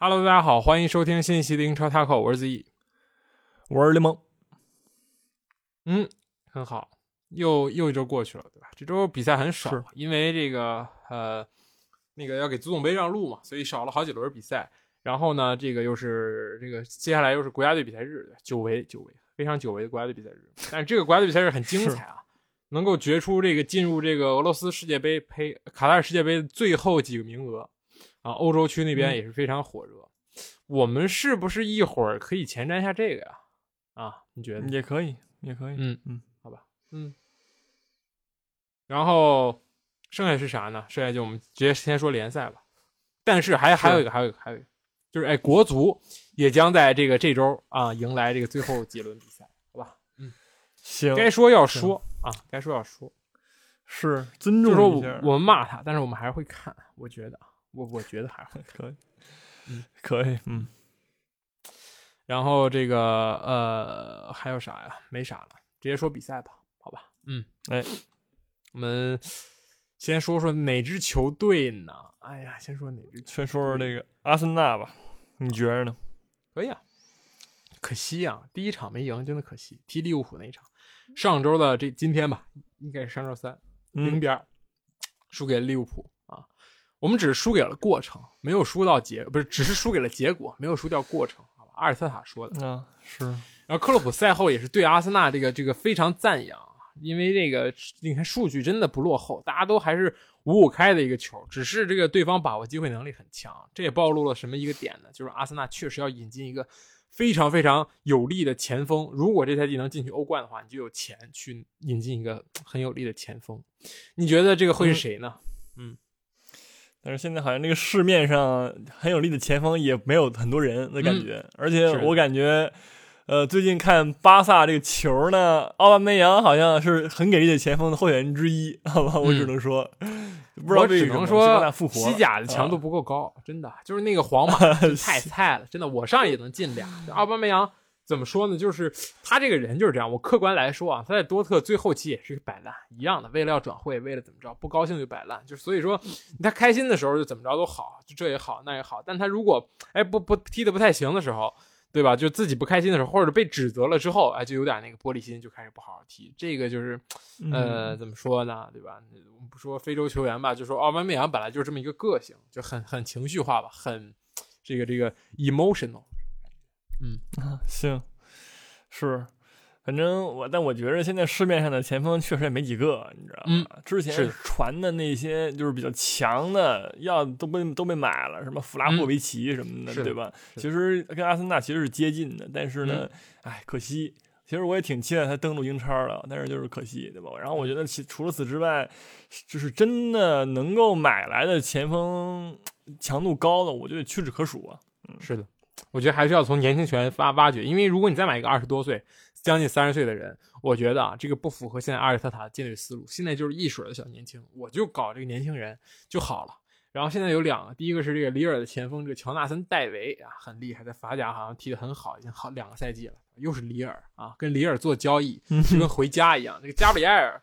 Hello，大家好，欢迎收听新一期的英超 Taco，我是 Z。我是联盟，嗯，很好，又又一周过去了，对吧？这周比赛很少，因为这个呃，那个要给足总杯让路嘛，所以少了好几轮比赛。然后呢，这个又是这个接下来又是国家队比赛日，久违久违，非常久违的国家队比赛日。但是这个国家队比赛日很精彩啊，能够决出这个进入这个俄罗斯世界杯呸卡塔尔世界杯的最后几个名额啊，欧洲区那边嗯也是非常火热。我们是不是一会儿可以前瞻一下这个呀？啊，你觉得？也可以，也可以，嗯嗯，好吧，嗯。然后剩下是啥呢？剩下就我们直接先说联赛吧。但是还还有一个，还有一个，还有一个，就是哎，国足也将在这个这周啊迎来这个最后几轮比赛，好吧？嗯行，该说要说啊，该说要说，是尊就是说重一下，我我们骂他，但是我们还是会看，我觉得，我我觉得还。可以，嗯，可以，嗯，然后这个呃还有啥呀？没啥了，直接说比赛吧，好吧？嗯，哎，我们先说说哪支球队呢？哎呀，先说哪支球先说说这个阿森纳吧，你觉着呢？可以啊，可惜啊，第一场没赢，真的可惜。踢利物浦那一场，上周的这今天吧，应该是上周三零比二输给了利物浦啊。我们只是输给了过程，没有输到结，不是，只是输给了结果，没有输掉过程，好吧？阿尔特塔说的。啊，是，然后克洛普赛后也是对阿森纳这个这个非常赞扬，因为这个你看数据真的不落后，大家都还是五五开的一个球，只是这个对方把握机会能力很强，这也暴露了什么一个点呢？就是阿森纳确实要引进一个非常非常有力的前锋，如果这赛季能进去欧冠的话，你就有钱去引进一个很有力的前锋。你觉得这个会是谁呢？但是现在好像这个市面上很有力的前锋也没有很多人的感觉，而且我感觉。呃，最近看巴萨这个球呢，奥巴梅扬好像是很给力的前锋的候选人之一，好吧，我只能说，不知道为什么西甲的强度啊不够高，真的就是那个皇马 太菜了，真的我上也能进俩。奥巴梅扬怎么说呢？就是他这个人就是这样。我客观来说啊，他在多特最后期也是摆烂一样的，为了要转会，为了怎么着，不高兴就摆烂。就所以说，他开心的时候就怎么着都好，就这也好那也好。但他如果哎不不踢的不太行的时候。对吧？就自己不开心的时候，或者被指责了之后，哎，就有点那个玻璃心，就开始不好好踢。这个就是，呃，嗯怎么说呢？对吧？我们不说非洲球员吧，就说奥巴梅扬本来就是这么一个个性，就很很情绪化吧，很这个这个 emotional。行，是，反正我，但我觉得现在市面上的前锋确实也没几个，你知道吗？之前传的那些就是比较强的，要都被都被买了，什么弗拉霍维奇什么的，嗯对吧？其实跟阿森纳其实是接近的，但是呢，嗯哎，可惜。其实我也挺期待他登陆英超的，但是就是可惜，对吧？然后我觉得其除了此之外，就是真的能够买来的前锋强度高的，我觉得屈指可数啊。嗯是的，我觉得还是要从年轻球员挖挖掘，因为如果你再买一个二十多岁、将近三十岁的人，我觉得啊，这个不符合现在阿尔特塔的建队思路。现在就是一水的小年轻，我就搞这个年轻人就好了。然后现在有两个，第一个是这个里尔的前锋，这个乔纳森·戴维啊，很厉害，在法甲好像踢得很好，已经好两个赛季了。又是里尔啊，跟里尔做交易，就跟回家一样。这个加布里埃尔，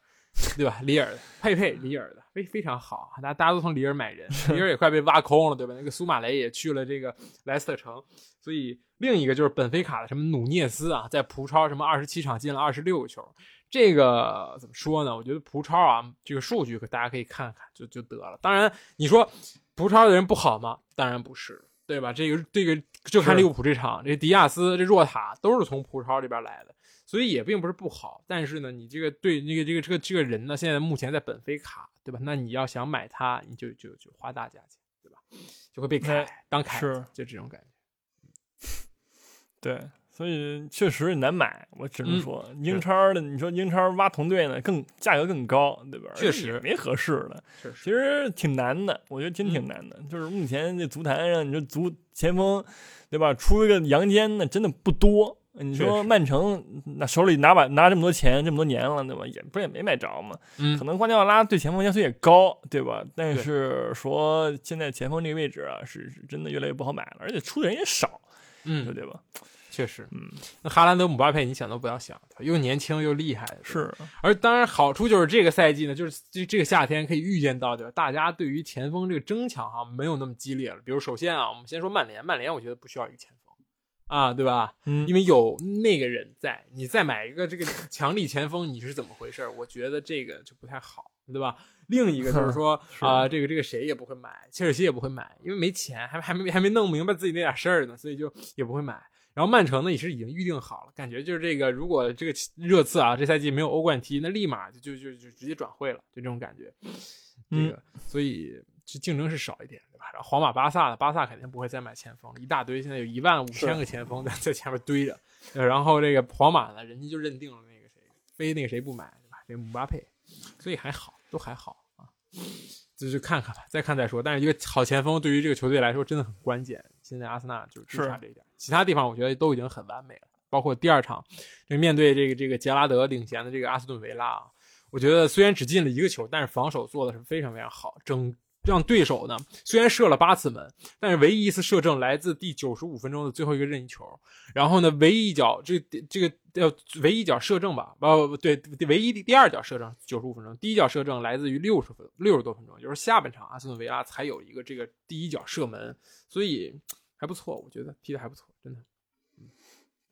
对吧？里尔的佩佩，里尔的非非常好，大家大家都从里尔买人，里尔也快被挖空了，对吧？那个苏马雷也去了这个莱斯特城，所以另一个就是本菲卡的什么努涅斯啊，在葡超什么二十七场进了二十六个球，这个怎么说呢？我觉得葡超啊，这个数据可大家可以看看就就得了。当然，你说葡超的人不好吗？当然不是，对吧？这个这个就看利物浦这场，这迪亚斯、这若塔都是从葡超这边来的，所以也并不是不好。但是呢，你这个对那个这个这个这个人呢，现在目前在本菲卡，对吧？那你要想买他，你就就就花大价钱，对吧？就会被凯哎当凯子是就这种感觉。对，所以确实难买，我只能嗯说，英超的你说英超挖同队呢，更价格更高，对吧？确实没合适的，其实挺难的，我觉得真挺难的。就是目前这足坛上，你说足前锋，对吧？出一个杨坚的真的不多。你说曼城那手里拿把拿这么多钱这么多年了，对吧？也不是也没买着嘛。嗯可能瓜迪奥拉对前锋要求也高，对吧？但是说现在前锋这个位置啊，是是真的越来越不好买了，而且出的人也少，嗯，对吧？确实，嗯，那哈兰德、姆巴佩，你想都不要想，又年轻又厉害，是。而当然，好处就是这个赛季呢，就是这这个夏天可以预见到，对吧？大家对于前锋这个争抢哈没有那么激烈了。比如，首先啊，我们先说曼联，曼联我觉得不需要一个前锋啊，对吧？嗯，因为有那个人在，你再买一个这个强力前锋，你是怎么回事？我觉得这个就不太好，对吧？另一个就是说 啊，这个这个谁也不会买，切尔西也不会买，因为没钱，还还没还没弄明白自己那点事儿呢，所以就也不会买。然后曼城呢也是已经预定好了，感觉就是这个，如果这个热刺啊这赛季没有欧冠踢，那立马就就就就直接转会了，就这种感觉。这个，所以就竞争是少一点，对吧？然后皇马、巴萨的，巴萨肯定不会再买前锋了，一大堆，现在有一万五千个前锋在在前面堆着。然后这个皇马呢，人家就认定了那个谁，非那个谁不买，对吧？这姆巴佩，所以还好，都还好啊。就就看看吧，再看再说。但是一个好前锋对于这个球队来说真的很关键。现在阿森纳就是差这一点，其他地方我觉得都已经很完美了。包括第二场，这面对这个这个杰拉德领衔的这个阿斯顿维拉啊，我觉得虽然只进了一个球，但是防守做的是非常非常好，整。让对手呢，虽然射了八次门，但是唯一一次射正来自第九十五分钟的最后一个任意球。然后呢，唯一一脚这这个呃，唯一一脚射正吧，不不不对，唯一第第二脚射正九十五分钟，第一脚射正来自于六十分六十多分钟，就是下半场阿斯顿维拉才有一个这个第一脚射门，所以还不错，我觉得踢的还不错，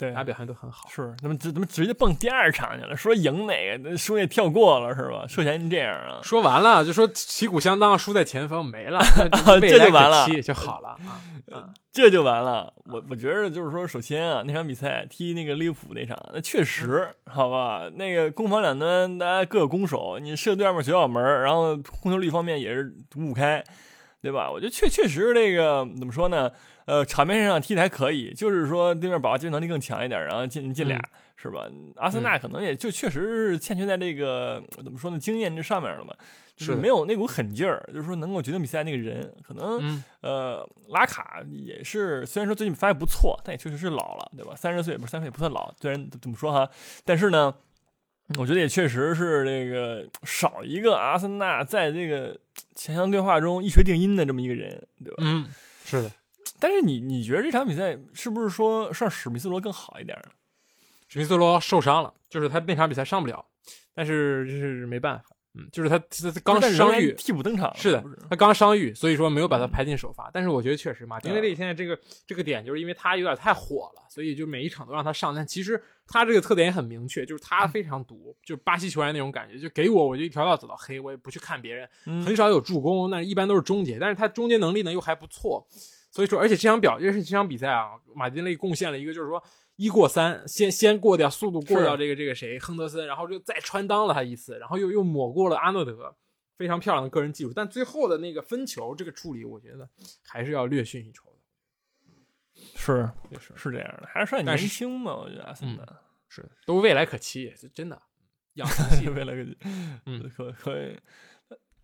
对，大家表现都很好。是，那么直怎么直接蹦第二场去了？说赢哪个？输也跳过了是吧？涉嫌这样啊？说完了就说旗鼓相当，输在前方没了，这就完了，就好了 啊，这就完了。我我觉得就是说，首先啊，那场比赛踢那个利物浦那场，那确实好吧，那个攻防两端大家各有攻守，你射对面九角门，然后控球率方面也是五五开，对吧？我觉得确确实这个怎么说呢？呃，场面上踢的还可以，就是说对面把握机会能力更强一点，然后进进俩，是吧？阿森纳可能也就确实是欠缺在这个怎么说呢，经验这上面了嘛，就是没有那股狠劲儿，就是说能够决定比赛那个人，可能呃拉卡也是，虽然说最近发挥不错，但也确实是老了，对吧？三十岁不是三十岁也不算老，虽然怎么说哈，但是呢，我觉得也确实是这个少一个阿森纳在这个前场对话中一锤定音的这么一个人，对吧？嗯，是的。但是你你觉得这场比赛是不是说上史密斯罗更好一点呢？史密斯罗受伤了，就是他那场比赛上不了，但是这是没办法，嗯，就是他他刚伤愈，替补登场，是的，他刚伤愈，所以说没有把他排进首发。但是我觉得确实马丁内利现在这个这个点，就是因为他有点太火了，所以就每一场都让他上。但其实他这个特点也很明确，就是他非常毒，就是巴西球员那种感觉，就给我我就一条道走到黑，我也不去看别人，很少有助攻，那一般都是终结，但是他终结能力呢又还不错。所以说，而且这场表，就是这场比赛啊，马丁内贡献了一个，就是说一过三，先先过掉速度过掉这个这个谁亨德森，然后就再穿裆了他一次，然后又又抹过了阿诺德，非常漂亮的个人技术。但最后的那个分球这个处理，我觉得还是要略逊一筹的。是，是是这样的，还是算年轻嘛？我觉得阿森纳是都未来可期，真的养 未来可期，嗯，可可以。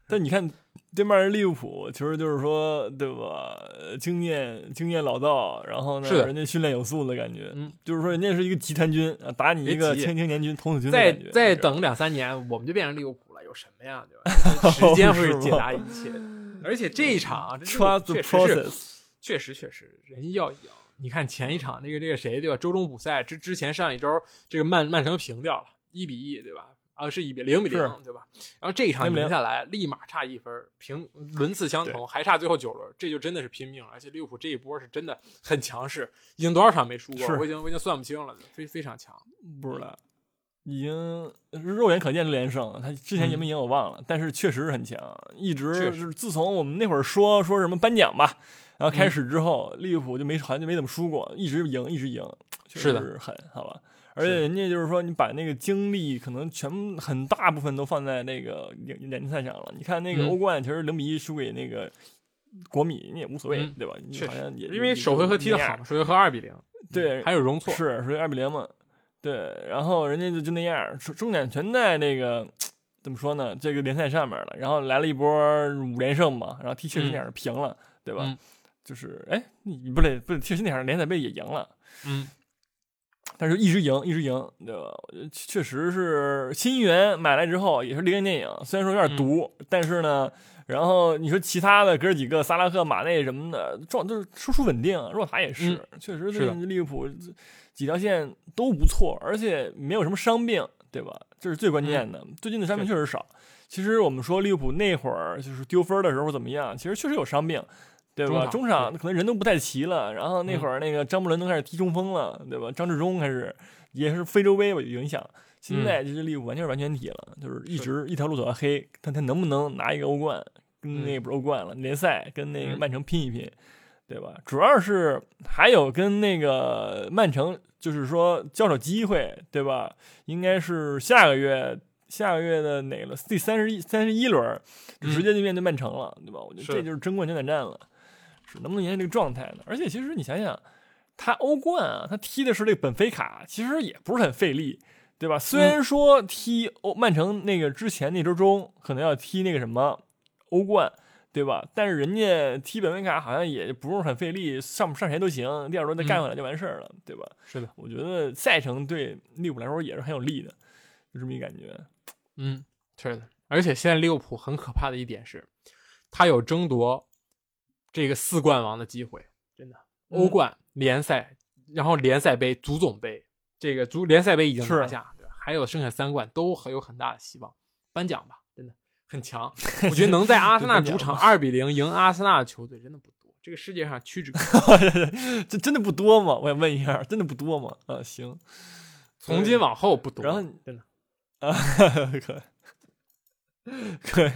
但你看，对面人利物浦其实就是说，对吧？经验经验老道，然后呢，人家训练有素的感觉，嗯，就是说人家是一个集团军啊，打你一个青青年军、童子军再再等两三年，我们就变成利物浦了，有什么呀？对吧？时间会解答一切。而且这一场，确实是，确实确实，人要赢。你看前一场那个这个谁对吧？周中补赛之之前上一周，这个曼曼城平掉了，一比一，对吧？啊，是一比零比零，对吧？然后这一场赢下来，立马差一分，平轮次相同，还差最后九轮，这就真的是拼命了。而且利物浦这一波是真的很强势，已经多少场没输过？我已经我已经算不清了，非非常强。不知道，已经肉眼可见的连胜。他之前赢没赢我忘了，但是确实是很强，一直是自从我们那会儿说说什么颁奖吧，然后开始之后，利物浦就没好像就没怎么输过，一直赢，一直赢，是的，很，好吧。而且人家就是说，你把那个精力可能全很大部分都放在那个联联赛上了。你看那个欧冠，其实零比一输给那个国米，你也无所谓，对吧？你好像也因为首回合踢得好，首回合二比零，对，还有容错，是属于二比零嘛？对，然后人家就就那样，重点全在那个怎么说呢？这个联赛上面了。然后来了一波五连胜嘛，然后踢切尔西那样平了，对吧？就是哎，你不得不得，切尔西那场联赛杯也赢了，嗯。但是一直赢，一直赢，对吧？确实是新援买来之后也是历练电影，虽然说有点毒，但是呢，然后你说其他的哥几个，萨拉赫、马内什么的状就是输出稳定，若塔也是，确实对利物浦几条线都不错，而且没有什么伤病，对吧？这是最关键的。最近的伤病确实少。其实我们说利物浦那会儿就是丢分的时候怎么样，其实确实有伤病，对吧？中场可能人都不太齐了，然后那会儿那个张伯伦都开始踢中锋了，对吧？张志忠开始也是非洲杯有影响。现在这支利物浦完全是完全体了，就是一直一条路走到黑，看他能不能拿一个欧冠，跟那不是欧冠了，联赛跟那个曼城拼一拼，对吧？主要是还有跟那个曼城，就是说交手机会，对吧？应该是下个月。下个月的哪个第三十一三十一轮，直接就面对曼城了，对吧？我觉得这就是争冠军大战了，是能不能延续这个状态呢？而且其实你想想，他欧冠啊，他踢的是这个本菲卡，其实也不是很费力，对吧？虽然说踢欧曼城那个之前那周中可能要踢那个什么欧冠，对吧？但是人家踢本菲卡好像也不是很费力，上上谁都行，第二轮再干回来就完事儿了，对吧？是的，我觉得赛程对利物浦来说也是很有利的，就这么一感觉。嗯，是的，而且现在利物浦很可怕的一点是，他有争夺这个四冠王的机会，真的，欧冠、联赛，然后联赛杯、足总杯，这个足联赛杯已经拿下，对吧？还有剩下三冠都很有很大的希望，颁奖吧，真的很强。我觉得能在阿森纳主场二比零赢阿森纳的球队真的不多，这个世界上屈指可数，这真的不多吗？我想问一下，真的不多吗？啊，行，从今往后不多，然后真的。啊，可以，可以，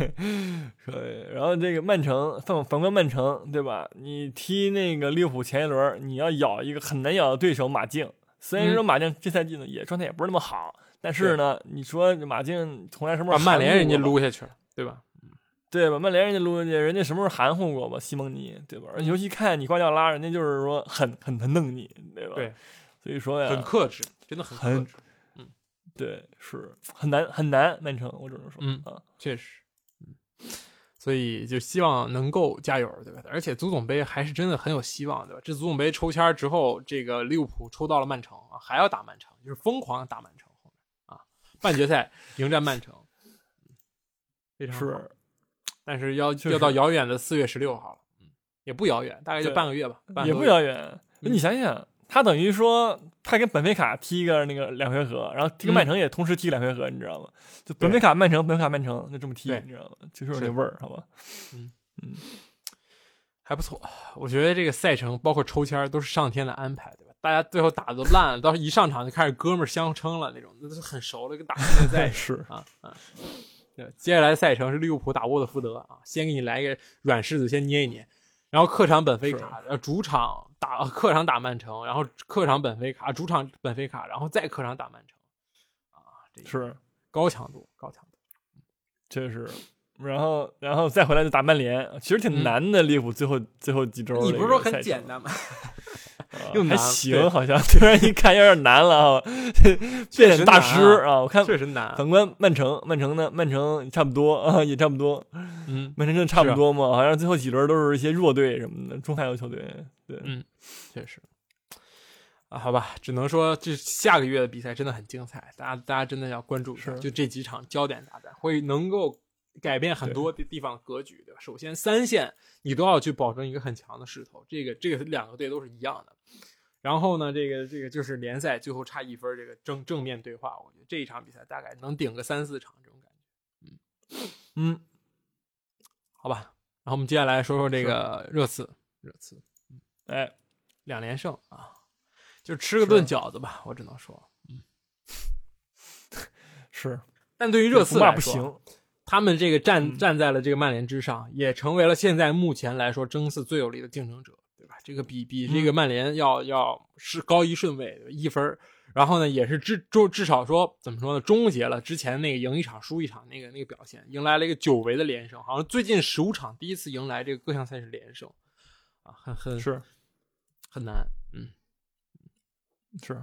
可以。然后这个曼城，反反观曼城，对吧？你踢那个利物浦前一轮，你要咬一个很难咬的对手马竞。虽然说马竞这赛季呢也状态也不是那么好，但是呢，你说马竞从来什么时候把曼联人家撸下去了，对吧？对吧？曼联人家撸下去，人家什么时候含糊过吧？西蒙尼，对吧？尤其看你瓜迪奥拉，人家就是说很很很弄你，对吧？对，所以说呀，很克制，真的很克制。对，是很难很难，曼城，我只能说，嗯啊，确实，嗯，所以就希望能够加油，对吧？而且足总杯还是真的很有希望，对吧？这足总杯抽签之后，这个利物浦抽到了曼城啊，还要打曼城，就是疯狂打曼城后面啊，半决赛 迎战曼城，非常是，但是要要到遥远的四月十六号了，嗯，也不遥远，大概就半个月吧，也不遥远，你想想。他等于说，他跟本菲卡踢一个那个两回合，然后踢跟曼城也同时踢两回合，你知道吗？就本菲卡曼城，本菲卡曼城，就这么踢，你知道吗？就是有那味儿，好吧？嗯嗯，还不错。我觉得这个赛程包括抽签都是上天的安排，对吧？大家最后打的都烂了，到时候一上场就开始哥们儿相称了，那种那都是很熟了，跟打世界赛 是啊啊。对，接下来赛程是利物浦打沃特福德啊，先给你来一个软柿子，先捏一捏。然后客场本菲卡，呃主场打客场打曼城，然后客场本菲卡，主场本菲卡，然后再客场打曼城，啊，这是高强度，高强度，确实。然后，然后再回来就打曼联，其实挺难的。利物浦最后最后几周，你不是说很简单吗？又还行，好像 突然一看有点难了啊！变脸大师啊！我看确实难。反观曼城，曼城呢？曼城差不多啊，也差不多。嗯，曼城真的差不多嘛？好像最后几轮都是一些弱队什么的，中下游球队。对，嗯，确实。啊，好吧，只能说这下个月的比赛真的很精彩，大家大家真的要关注一下，就这几场焦点大战会能够改变很多地方格局，对吧？首先三线你都要去保证一个很强的势头，这个这个两个队都是一样的。然后呢，这个这个就是联赛最后差一分，这个正正面对话，我觉得这一场比赛大概能顶个三四场这种感觉。嗯嗯，好吧。然后我们接下来说说这个热刺，热刺，哎，两连胜啊，就吃个顿饺子吧，我只能说，嗯，是。但对于热刺来说，不行，他们这个站站在了这个曼联之上，也成为了现在目前来说争四最有力的竞争者。对吧？这个比比这个曼联要要是高一顺位一分然后呢也是至至至少说怎么说呢终结了之前那个赢一场输一场那个那个表现，迎来了一个久违的连胜，好像最近十五场第一次迎来这个各项赛事连胜，啊，很很是。很难，嗯，是。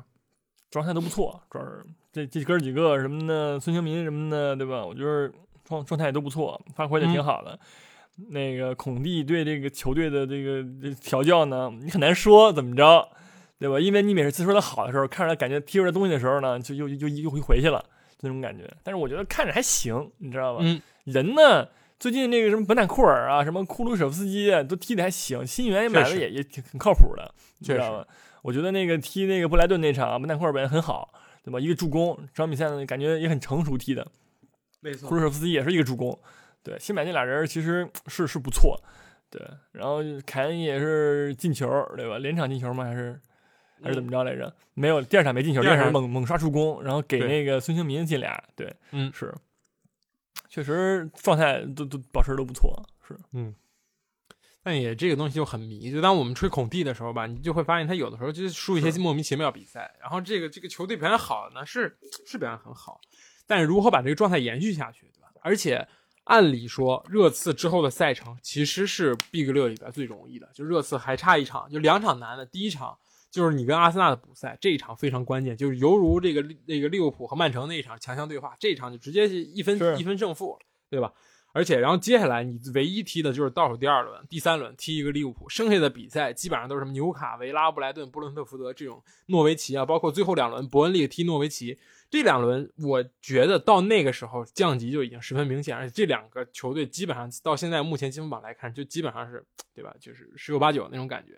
状态都不错，主要是这这哥几个什么的，孙兴民什么的，对吧？我觉得状状态都不错，发挥的挺好的。那个孔蒂对这个球队的这个调教呢，你很难说怎么着，对吧？因为你每次说他好的时候，看着他感觉踢出来东西的时候呢，就又又又回回去了，就那种感觉。但是我觉得看着还行，你知道吧？嗯，人呢，最近那个什么本坦库尔啊，什么库鲁舍夫斯基啊，都踢的还行，新援也买的也也挺很靠谱的，你知道吧？我觉得那个踢那个布莱顿那场，本坦库尔表现很好，对吧？一个助攻，这场比赛呢感觉也很成熟踢的。没错库鲁舍夫斯基也是一个助攻，对，新买那俩人其实是是不错，对。然后凯恩也是进球，对吧？连场进球吗？还是还是怎么着来着？没有，第二场没进球，第二场猛猛刷助攻，然后给那个孙兴民进俩，对，嗯是，确实状态都都保持得都不错，是，嗯但也这个东西就很迷，就当我们吹孔蒂的时候吧，你就会发现他有的时候就是输一些莫名其妙比赛，然后这个这个球队表现好呢，是是表现很好，但是如何把这个状态延续下去，对吧？而且按理说热刺之后的赛程其实是 Big 六里边最容易的，就热刺还差一场，就两场难的，第一场就是你跟阿森纳的补赛，这一场非常关键，就是犹如这个那个利物浦和曼城那一场强强对话，这一场就直接是一分一分胜负，对吧？而且，然后接下来你唯一踢的就是倒数第二轮、第三轮踢一个利物浦，剩下的比赛基本上都是什么纽卡、维拉、布莱顿、布伦特福德这种诺维奇啊，包括最后两轮伯恩利踢诺维奇，这两轮我觉得到那个时候降级就已经十分明显，而且这两个球队基本上到现在目前积分榜来看，就基本上是对吧，就是十有八九那种感觉。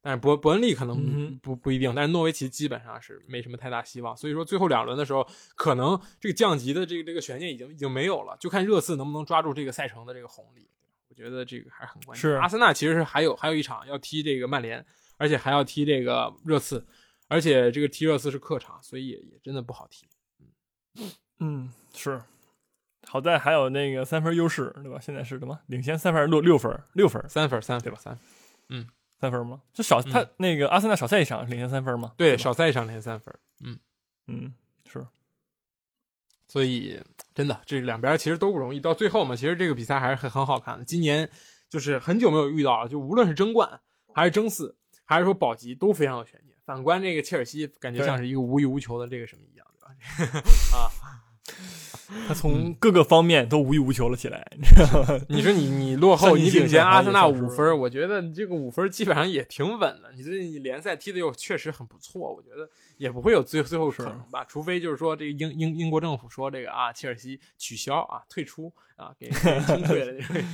但是伯伯恩利可能不不一定，但是诺维奇基本上是没什么太大希望，所以说最后两轮的时候，可能这个降级的这个这个悬念已经已经没有了，就看热刺能不能抓住这个赛程的这个红利。我觉得这个还是很关键。是阿森纳其实是还有还有一场要踢这个曼联，而且还要踢这个热刺，而且这个踢热刺是客场，所以也也真的不好踢。嗯，是。好在还有那个三分优势，对吧？现在是什么？领先三分六六分六分三分三分对吧三分，三分吗？就少他那个阿森纳少赛一场，领先三分吗？对，少赛一场领先三分。嗯嗯是所以真的这两边其实都不容易。到最后嘛，其实这个比赛还是很很好看的。今年就是很久没有遇到了，就无论是争冠还是争四，还是说保级都非常有悬念。反观这个切尔西，感觉像是一个无欲无求的这个什么一样，对吧？啊，他从各个方面都无欲无求了起来，你知道吗？你说你你落后，你领先阿森纳五分，我觉得你这个五分基本上也挺稳的。你这你联赛踢的又确实很不错，我觉得也不会有最最后可能吧，除非就是说这个英英英国政府说这个啊，切尔西取消啊，退出啊，给 清退了这个。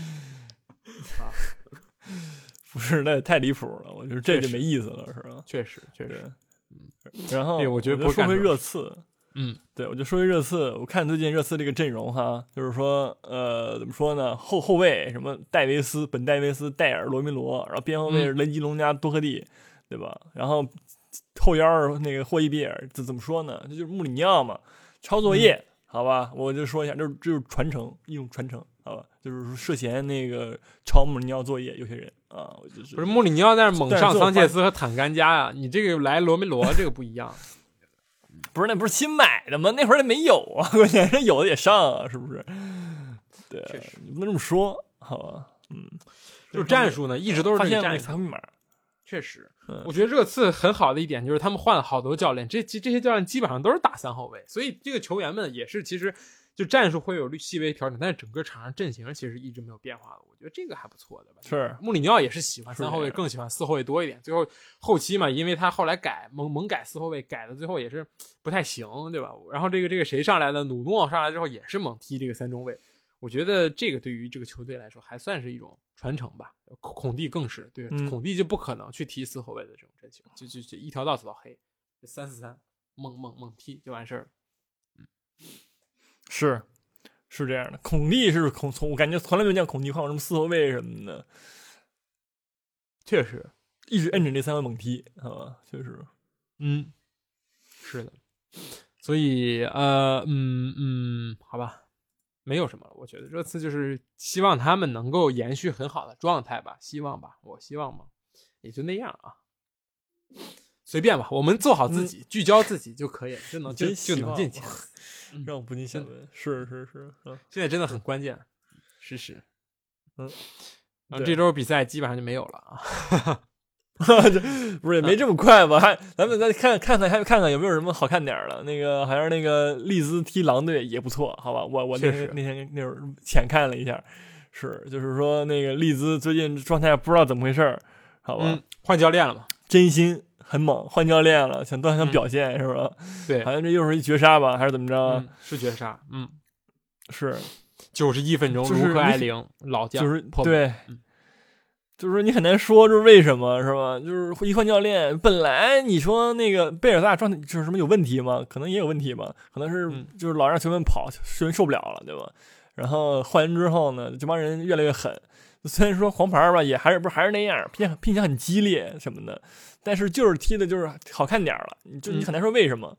不是，那也太离谱了，我觉得这就没意思了，是吧？确实确对实，，然后对我觉得就说回不干这种热刺，嗯，对我就说一热刺，我看最近热刺这个阵容哈，就是说呃怎么说呢，后后卫什么戴维斯、本戴维斯、戴尔、罗梅罗，然后边后卫是雷吉隆加、多赫蒂，对吧？然后后腰那个霍伊比尔，这怎么说呢？这就是穆里尼奥嘛，抄作业。好吧，我就说一下，就是就是传承一种传承，好吧，就是说涉嫌那个抄穆里尼奥作业，有些人啊，我就是不是穆里尼奥在那猛上桑切斯和坦甘加呀，你这个来罗梅罗这个不一样。不是那不是新买的吗？那会儿没有啊，关键是有的也上啊，是不是？对确实，你不能这么说，好吧？嗯，就是战术呢，一直都是发现那这个战术。个采回码，确实嗯，我觉得热刺很好的一点就是他们换了好多教练，这这这些教练基本上都是打三后卫，所以这个球员们也是其实就战术会有细微调整，但是整个场上阵型其实一直没有变化的，我觉得这个还不错的吧。是穆里尼奥也是喜欢三后卫，更喜欢四后卫多一点。最后后期嘛，因为他后来改猛猛改四后卫，改的最后也是不太行，对吧？然后这个这个谁上来的，努诺上来之后也是猛踢这个三中卫。我觉得这个对于这个球队来说还算是一种传承吧。孔孔蒂更是对，嗯孔蒂就不可能去踢四后卫的这种阵型，就就就一条道走到黑，三四三猛猛猛踢就完事儿了。是是这样的。孔蒂是孔从我感觉从来没有见过孔蒂换过什么四后卫什么的，确实，一直摁着这三个猛踢，好吧？确实，嗯，是的，所以呃，嗯嗯，好吧，没有什么了。我觉得这次就是希望他们能够延续很好的状态吧，希望吧，我希望吧，也就那样啊，随便吧，我们做好自己，聚焦自己就可以了，就能就就能进前。让我不禁想问，是是是，嗯，现在真的很关键，是是。嗯，然后这周比赛基本上就没有了啊。这不是也没这么快吧？还咱们再看看看，还看看有没有什么好看点儿的。那个好像那个利兹踢狼队也不错，好吧？我我那天那天那会儿浅看了一下，是就是说那个利兹最近状态不知道怎么回事儿，好吧？嗯，换教练了嘛？真心很猛，换教练了，想锻炼嗯表现、是吧？对好，像这又是一绝杀吧，还是怎么着？嗯，是绝杀。嗯，是九十一分钟，就是卢克埃你灵老将，就是对嗯，就是说你很难说，这是为什么是吧？就是一换教练，本来你说那个贝尔萨状态就是什么有问题吗？可能也有问题吧，可能是嗯就是老让球员跑，球员受不了了，对吧？然后换人之后呢，这帮人越来越狠。虽然说黄牌吧，也还是不是还是那样，拼拼抢很激烈什么的，但是就是踢的就是好看点儿了，你就你嗯很难说为什么，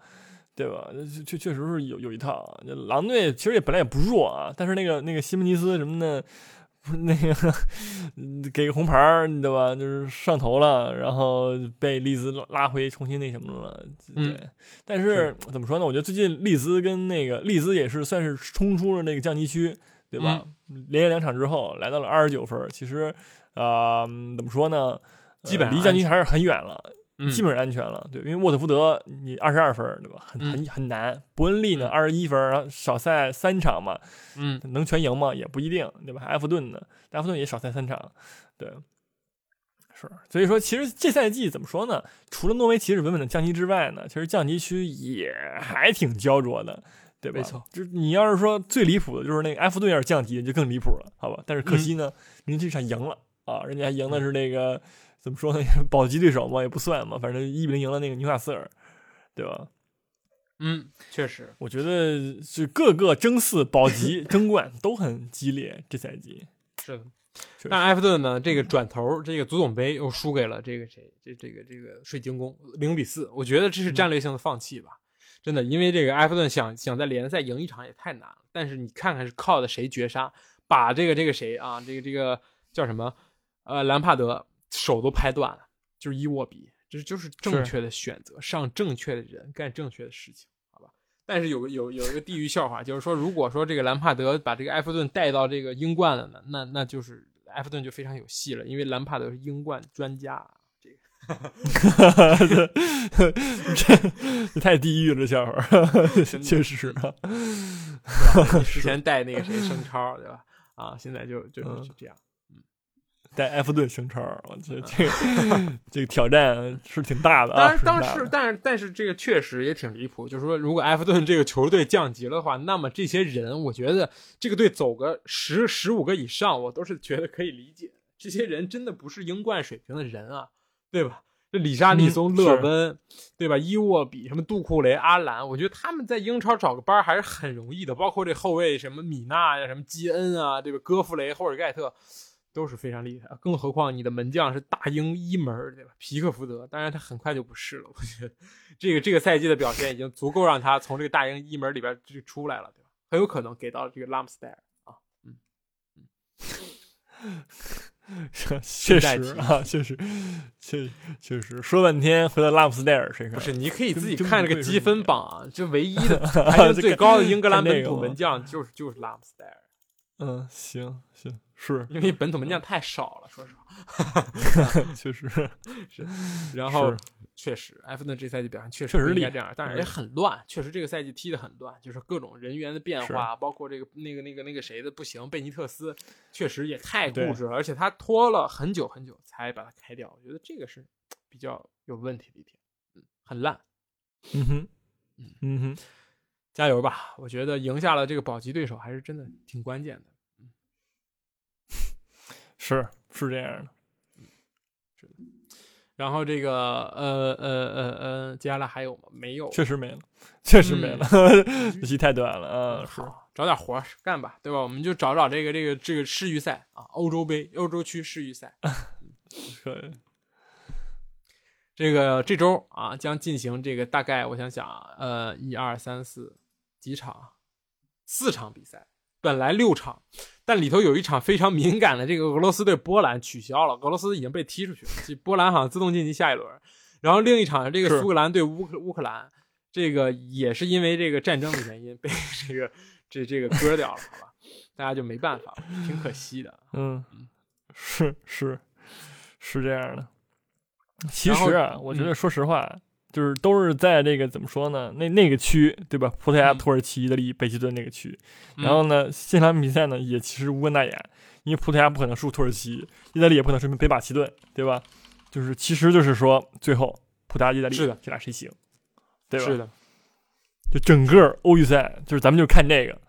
对吧？确确实是有有一套。狼队其实也本来也不弱啊，但是那个那个西门尼斯什么的。那个 给个红牌儿，对吧？就是上头了，然后被利兹拉回重新那什么了。嗯对，但是怎么说呢？我觉得最近利兹跟那个利兹也是算是冲出了那个降级区，对吧？嗯连赢两场之后来到了二十九分，其实啊、呃怎么说呢？呃基本上离降级还是很远了。嗯基本上安全了，对，因为沃特福德你二十二分，对吧？很很很难。伯恩利呢，嗯二十一分，然后少赛三场嘛，嗯能全赢吗？也不一定，对吧？埃弗顿呢，埃弗顿也少赛三场，对，是。所以说，其实这赛季怎么说呢？除了诺维奇是稳稳的降级之外呢，其实降级区也还挺焦灼的，对吧？没错。就是你要是说最离谱的，就是那个埃弗顿要是降级，就更离谱了，好吧？但是可惜呢，人家这场赢了啊，人家还赢的是那个。怎么说呢？保级对手嘛，也不算嘛，反正一比零赢了那个纽卡斯尔，对吧？嗯，确实，我觉得是各个争四、保级、争冠都很激烈，这赛季是的。但埃弗顿呢，这个转头，这个足总杯又输给了这个谁？这这个这个水晶宫零比四。我觉得这是战略性的放弃吧，真的，因为这个埃弗顿想想在联赛赢一场也太难了。但是你看看是靠的谁绝杀，把这个这个谁啊，这个这个叫什么？呃，兰帕德。手都拍断了，就是伊沃比，这就是正确的选择，上正确的人，干正确的事情，好吧？但是有个有有一个地域笑话，就是说，如果说这个兰帕德把这个埃弗顿带到这个英冠了呢，那那就是埃弗顿就非常有戏了，因为兰帕德是英冠专家。这个这太地狱了，笑话，确实啊，之前带那个谁升超，对吧？啊，现在就就嗯是这样。带埃弗顿升超，我这这个这个挑战是挺大的啊。当然，当时，但是但是这个确实也挺离谱。就是说，如果埃弗顿这个球队降级了的话，那么这些人，我觉得这个队走个十十五个以上，我都是觉得可以理解。这些人真的不是英冠水平的人啊，对吧？这里沙利松、嗯、勒温，对吧？伊沃比、什么杜库雷、阿兰，我觉得他们在英超找个班还是很容易的。包括这后卫什么米纳呀、什么基恩啊，对吧？戈弗雷、霍尔盖特。都是非常厉害，更何况你的门将是大英一门，对吧？皮克福德，当然他很快就不是了。我觉得这个这个赛季的表现已经足够让他从这个大英一门里边就出来了，对吧？很有可能给到这个拉姆斯戴尔啊，嗯嗯，确实啊，确实，确确实说半天回到拉姆斯戴尔身上，不是？你可以自己看这个积分榜啊，这唯一的 排啊名最高的英格兰本土门将就是就是拉姆斯戴尔。嗯，行行。是因为本土门将太少了，说实话，确实 是。然后确实，埃弗顿这赛季表现确确实应该这样，但是也很乱。确实这个赛季踢的很乱，就是各种人员的变化，包括这个那个那个那个谁的不行，贝尼特斯确实也太固执了，而且他拖了很久很久才把他开掉。我觉得这个是比较有问题的一点，嗯，很烂。嗯哼，嗯哼，加油吧！我觉得赢下了这个保级对手还是真的挺关键的。是是这样的，是的。然后这个呃呃呃呃，接下来还有吗？没有，确实没了，确实没了，嗯 这期太短了啊！是，好，找点活干吧，对吧？我们就找找这个这个这个世预赛啊，欧洲杯、欧洲区世预赛。可以。这个这周啊，将进行这个大概我想想，呃，一二三四几场，四场比赛。本来六场，但里头有一场非常敏感的，这个俄罗斯对波兰取消了，俄罗斯已经被踢出去了，波兰好像自动晋级下一轮。然后另一场这个苏格兰对乌克乌克兰，这个也是因为这个战争的原因被 这个这这个割掉了，好吧，大家就没办法了，挺可惜的。嗯，是是是这样的。其实啊，我觉得说实话。就是都是在这个怎么说呢？那那个区对吧？葡萄牙、土耳其、意大利、北齐顿那个区。然后呢，现场比赛呢也其实无关大雅，因为葡萄牙不可能输土耳其，意大利也不可能输北马其顿，对吧？就是其实就是说，最后葡萄牙、意大利是的，这俩谁行？对吧？是的。就整个欧预赛，就是咱们就看这个，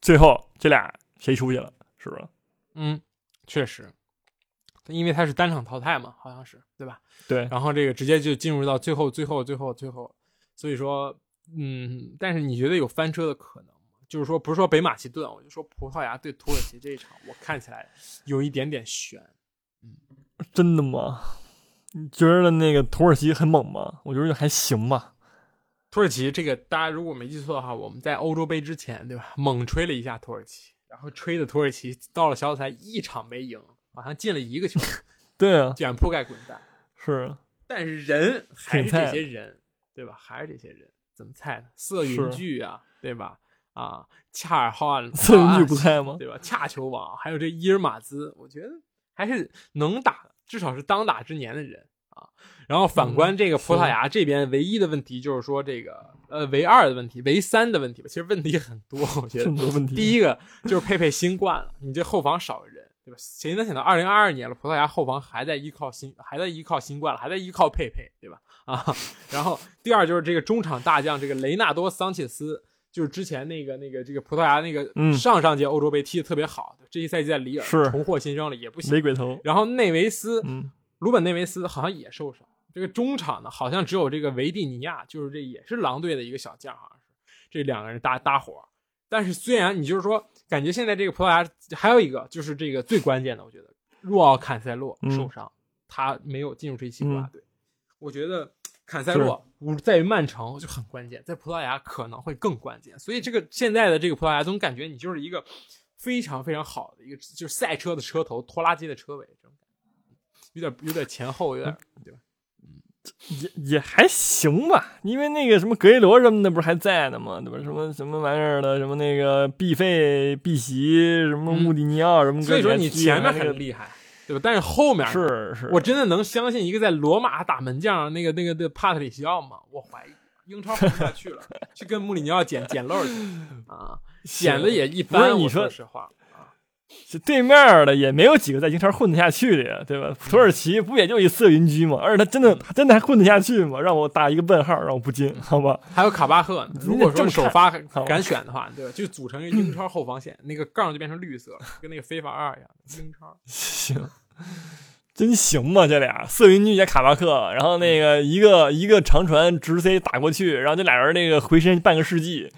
最后这俩谁出去了，是不是？嗯，确实。因为他是单场淘汰嘛，好像是对吧？对，然后这个直接就进入到最后、最后、最后、最后，所以说，嗯，但是你觉得有翻车的可能吗？就是说，不是说北马其顿，我就说葡萄牙对土耳其这一场，我看起来有一点点悬。嗯真的吗？你觉得那个土耳其很猛吗？我觉得还行吧。土耳其这个，大家如果没记错的话，我们在欧洲杯之前，对吧？猛吹了一下土耳其，然后吹的土耳其到了小组赛一场没赢，好像进了一个球，对啊，卷铺盖滚蛋。是，但是人还是这些人，对吧？还是这些人，怎么菜呢？色云剧啊，对吧？啊，恰尔浩安，色云剧不啊菜吗？对吧？恰球王，还有这伊尔马兹，我觉得还是能打的，至少是当打之年的人啊。然后反观这个葡萄牙这边，唯一的问题就是说这个呃唯二的问题，唯三的问题吧，其实问题很多，我觉得这么。多问题。第一个就是佩佩新冠了，你这后防少人，对吧？谁能想到二零二二年了，葡萄牙后防还在依靠新，还在依靠新冠了，还在依靠佩佩，对吧？啊，然后第二就是这个中场大将这个雷纳多桑切斯，就是之前那个那个这个葡萄牙那个嗯上上届欧洲杯踢的特别好，这一赛季在里尔是重获新生了也不行雷。鬼头，然后内维斯，嗯，鲁本内维斯好像也受伤。这个中场呢，好像只有这个维蒂尼亚，就是这也是狼队的一个小将，好像是这两个人搭搭伙。但是虽然你就是说，感觉现在这个葡萄牙还有一个就是这个最关键的，我觉得若奥坎塞洛嗯受伤，他没有进入这一期国家队。我觉得坎塞洛在于曼城就很关键，在葡萄牙可能会更关键。所以这个现在的这个葡萄牙总感觉你就是一个非常非常好的一个就是赛车的车头，拖拉机的车尾这种感觉，有点有点前后有点对吧？也也还行吧，因为那个什么格雷罗什么的不是还在呢吗？对吧？什么什么玩意儿的，什么那个毕费、毕席，什么穆蒂尼奥，什么所以说你前面那个很厉害，对吧？但是后面是是，我真的能相信一个在罗马打门将那个那个的帕特里西奥吗？我怀疑英超混不下去了，去跟穆里尼奥捡捡漏去啊，捡的也一般。我说说实话啊，这对面的也没有几个在英超混得下去的呀，对吧？土耳其不也就一色云居吗？而且他真的他真的还混得下去吗？让我打一个问号，让我不禁，好吧？还有卡巴赫。如果说首发敢选的话，对吧？就组成一个英超后防线，那个杠就变成绿色了，跟那个非法二一样。英超行，真行吗？这俩色云居加卡巴赫，然后那个一个一个长传直塞打过去，然后这俩人那个回身半个世纪，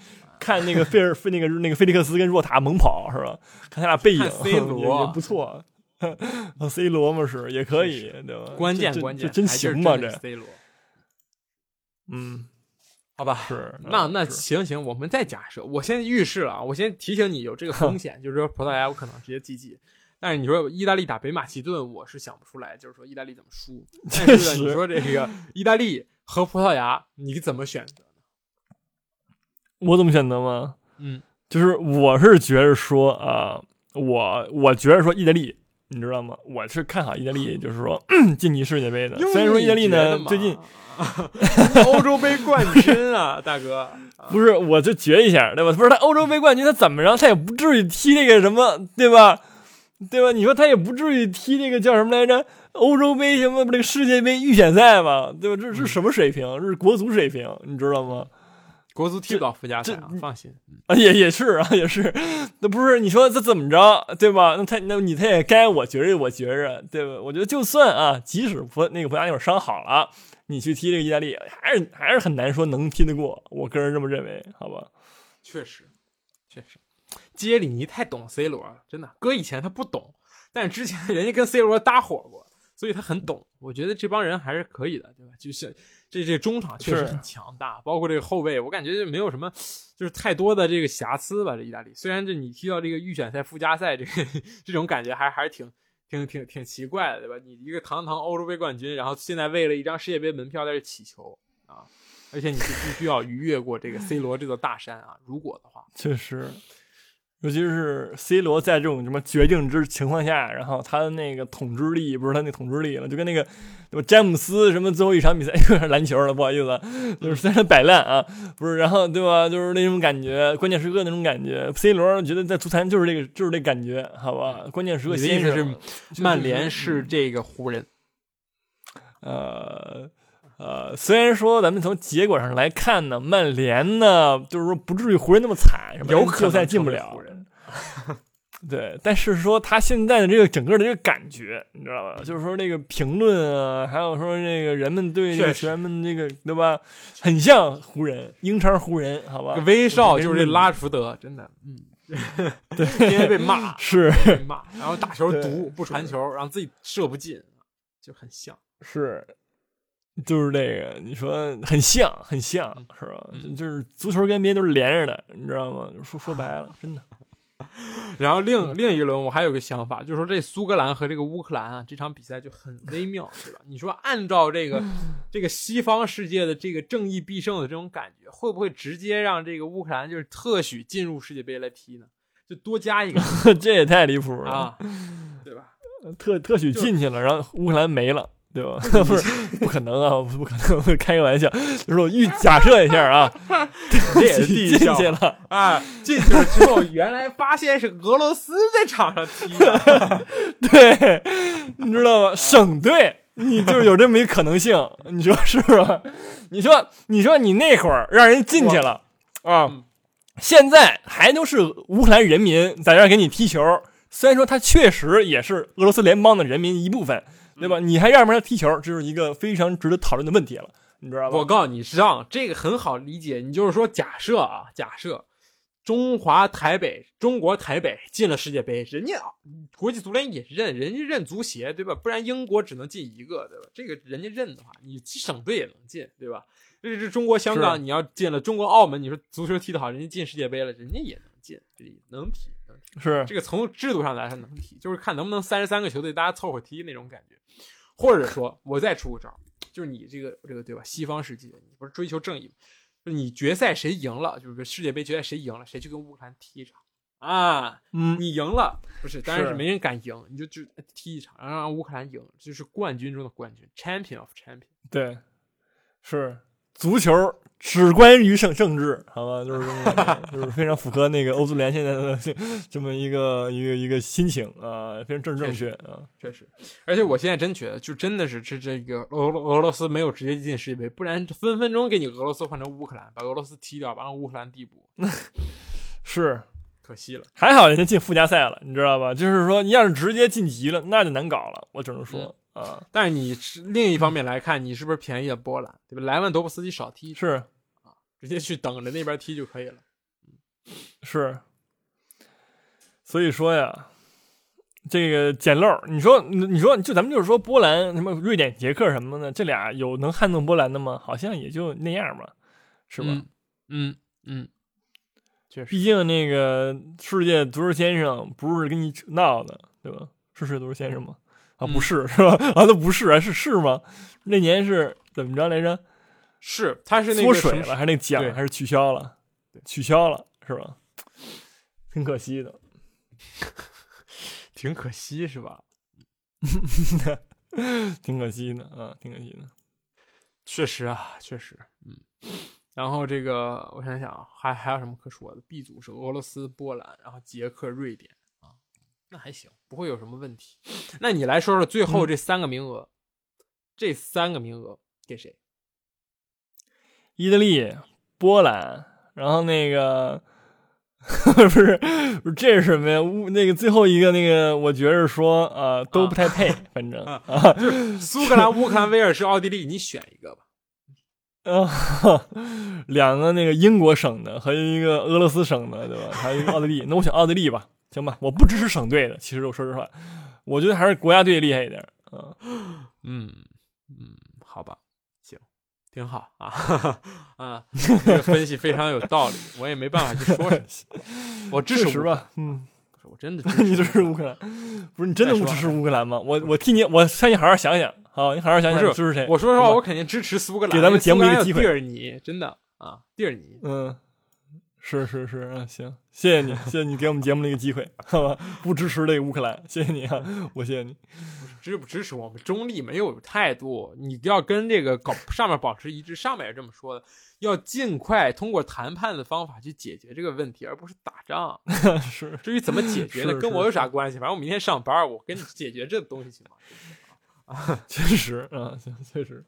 看那个菲尔菲 那个那个菲利克斯跟若塔猛跑是吧？看他俩背影 C 罗不错。啊，C 罗嘛是也可以，对吧？关键关键这真还行吗？这是 C 罗，嗯好吧？是那那行行，我们再假设，我先预示了啊，我先提醒你有这个风险，就是说葡萄牙有可能直接 GG。但是你说意大利打北马其顿，我是想不出来，就是说意大利怎么输。但是你说这个意大利和葡萄牙，你怎么选择呢？我怎么选择吗？嗯，就是我是觉着说啊、我我觉着说意大利，你知道吗？我是看好意大利，就是说 晋级世界杯的。虽然说意大利呢最近 欧洲杯冠军啊，大哥，不是，我就觉一下，对吧？不是他欧洲杯冠军，他怎么着，他也不至于踢那个什么，对吧？对吧？你说他也不至于踢那个叫什么来着？欧洲杯什么那个世界杯预选赛嘛，对吧？这是什么水平？这是国足水平，你知道吗？国足踢不到附加赛啊，放心。啊，也也是啊，也是，那不是你说这怎么着，对吧？那他那你他也该，我觉着我觉着，对吧？我觉得就算啊，即使不那个葡萄牙那会儿伤好了，你去踢这个意大利，还是还是很难说能踢得过，我个人这么认为，好吧？确实，确实，基耶里尼太懂 C 罗了，真的。搁以前他不懂，但是之前人家跟 C 罗搭伙过，所以他很懂。我觉得这帮人还是可以的，对吧？就是这这中场确实很强大，包括这个后卫，我感觉就没有什么，就是太多的这个瑕疵吧。这意大利虽然这你踢到这个预选赛、附加赛，这个 这种感觉还还是挺。挺挺挺奇怪的，对吧？你一个堂堂欧洲杯冠军，然后现在为了一张世界杯门票在这祈求啊！而且你是必须要逾越过这个 C 罗这座大山啊！如果的话，确实，尤其是 C 罗在这种什么绝境之情况下，然后他的那个统治力不是他那统治力了，就跟那个詹姆斯什么最后一场比赛 又是篮球了，不好意思，就是虽然摆烂啊，不是，然后对吧，就是那种感觉，关键时刻那种感觉，C 罗觉得在足坛就是这个就是这感觉，好吧，关键时刻你的是曼联是这个湖人，呃。呃，虽然说咱们从结果上来看呢，曼联呢，就是说不至于湖人那么惨，什么？有可能赛进不了。对，但是说他现在的这个整个的这个感觉，你知道吧？就是说那个评论啊，还有说这个人们对这个确实球员们这个对吧，很像湖人，英超湖人，好吧？威少就是这这拉什福德，真的，嗯，对，天天被骂，是被骂，然后打球毒不传球，然后自己射不进，就很像。是，就是这个，你说很像，很像，是吧？嗯就是足球跟 NBA 都是连着的，你知道吗？说说白了，真的，然后另另一轮我还有个想法，就是说这苏格兰和这个乌克兰啊，这场比赛就很微妙，对吧？你说按照这个这个西方世界的这个正义必胜的这种感觉，会不会直接让这个乌克兰就是特许进入世界杯来踢呢？就多加一个 这也太离谱了，啊，对吧？特特许进去了，然后乌克兰没了。对吧？不是，不可能啊！不可能，我开个玩笑。就是我预假设一下啊，这也是地进笑去了，啊，进去了之后，原来发现是俄罗斯在场上踢的，对，你知道吗？省队，你就是有这么一可能性，你说是吧？你说，你说你那会儿让人进去了啊嗯，现在还都是乌克兰人民在这儿给你踢球，虽然说他确实也是俄罗斯联邦的人民一部分，对吧？你还让不让他踢球，这是一个非常值得讨论的问题了，你知道吧？我告诉你，实际上，这个很好理解。你就是说，假设啊，假设中华台北、中国台北进了世界杯，人家国际足联也认，人家认足协，对吧？不然英国只能进一个，对吧？这个人家认的话，你省队也能进，对吧？这是中国香港，你要进了中国澳门，你说足球踢得好，人家进世界杯了，人家也能进，这能踢，能踢。是这个从制度上来说能踢，就是看能不能三十三个球队大家凑合踢那种感觉，或者说我再出个招，就是你这个这个对吧？西方世界你不是追求正义？就你决赛谁赢了，就是世界杯决赛谁赢了，谁去跟乌克兰踢一场啊？嗯，你赢了不是？当然是是没人敢赢，你就就踢一场，然后让乌克兰赢，这就是冠军中的冠军，champion of champion。对，是足球只关于政政治，好吧？就是就是非常符合那个欧足联现在的这 这么一个一个一个心情啊，非常正正确啊。确实，而且我现在真觉得，就真的是这这个俄罗俄罗斯没有直接进世界杯，不然分分钟给你俄罗斯换成乌克兰，把俄罗斯踢掉，把乌克兰递补，是，可惜了。还好人家进附加赛了，你知道吧？就是说，你要是直接晋级了，那就难搞了。我只能说、啊，但是你是另一方面来看，你是不是便宜了波兰，对吧？莱万多夫斯基少踢是直接去等着那边踢就可以了。是，所以说呀。这个捡漏，你说，你你说，就咱们就是说，波兰什么瑞典、捷克什么的，这俩有能撼动波兰的吗？好像也就那样吧，是吧？嗯嗯嗯，确实。毕竟那个世界足球先生不是跟你闹的，对吧？是世界足球先生吗？啊，不嗯是，是吧？啊，都不是啊，是是吗？那年是怎么着来着？是，他是那缩水了，还是那奖还是取消了？取消了，是吧？挺可惜的。挺可惜是吧？挺可惜的啊，挺可惜的。确实啊，确实，嗯。然后这个我想想啊，还还有什么可说的？B 组是俄罗斯、波兰，然后捷克、瑞典啊，那还行，不会有什么问题。那你来说说最后嗯这三个名额，这三个名额给谁？意大利、波兰，然后那个 不是不是这是什么呀？乌那个最后一个那个，我觉着说呃都不太配，反正苏格兰、乌克兰、威尔士、奥地利，你选一个吧。啊，两个那个英国省的和一个俄罗斯省的，对吧？还有一个奥地利，那我选奥地利吧，行吧？我不支持省队的，其实我说实话，我觉得还是国家队厉害一点啊。嗯嗯，好吧，行，挺好啊 啊，这个分析非常有道理，我也没办法去说什么。我支持吧，嗯，不是我真的支持乌克兰，不是你真的不支持乌克兰吗？我我替你，我劝你好好想想，好，你好好想想支持谁？我说实话，我肯定支持苏格兰，给咱们节目一个机会蒂尔尼，真的啊，蒂尔尼。嗯，是是是，嗯，行，谢谢你，谢谢你给我们节目的一个机会，好吧？不支持这个乌克兰，谢谢你啊，我谢谢你。支不支持我们中立没有态度，你要跟这个搞上面保持一致，上面也这么说的，要尽快通过谈判的方法去解决这个问题，而不是打仗。是至于怎么解决的，是是跟我有啥关系？反正我明天上班，我跟你解决这东西行吗？确实 啊，行，确实，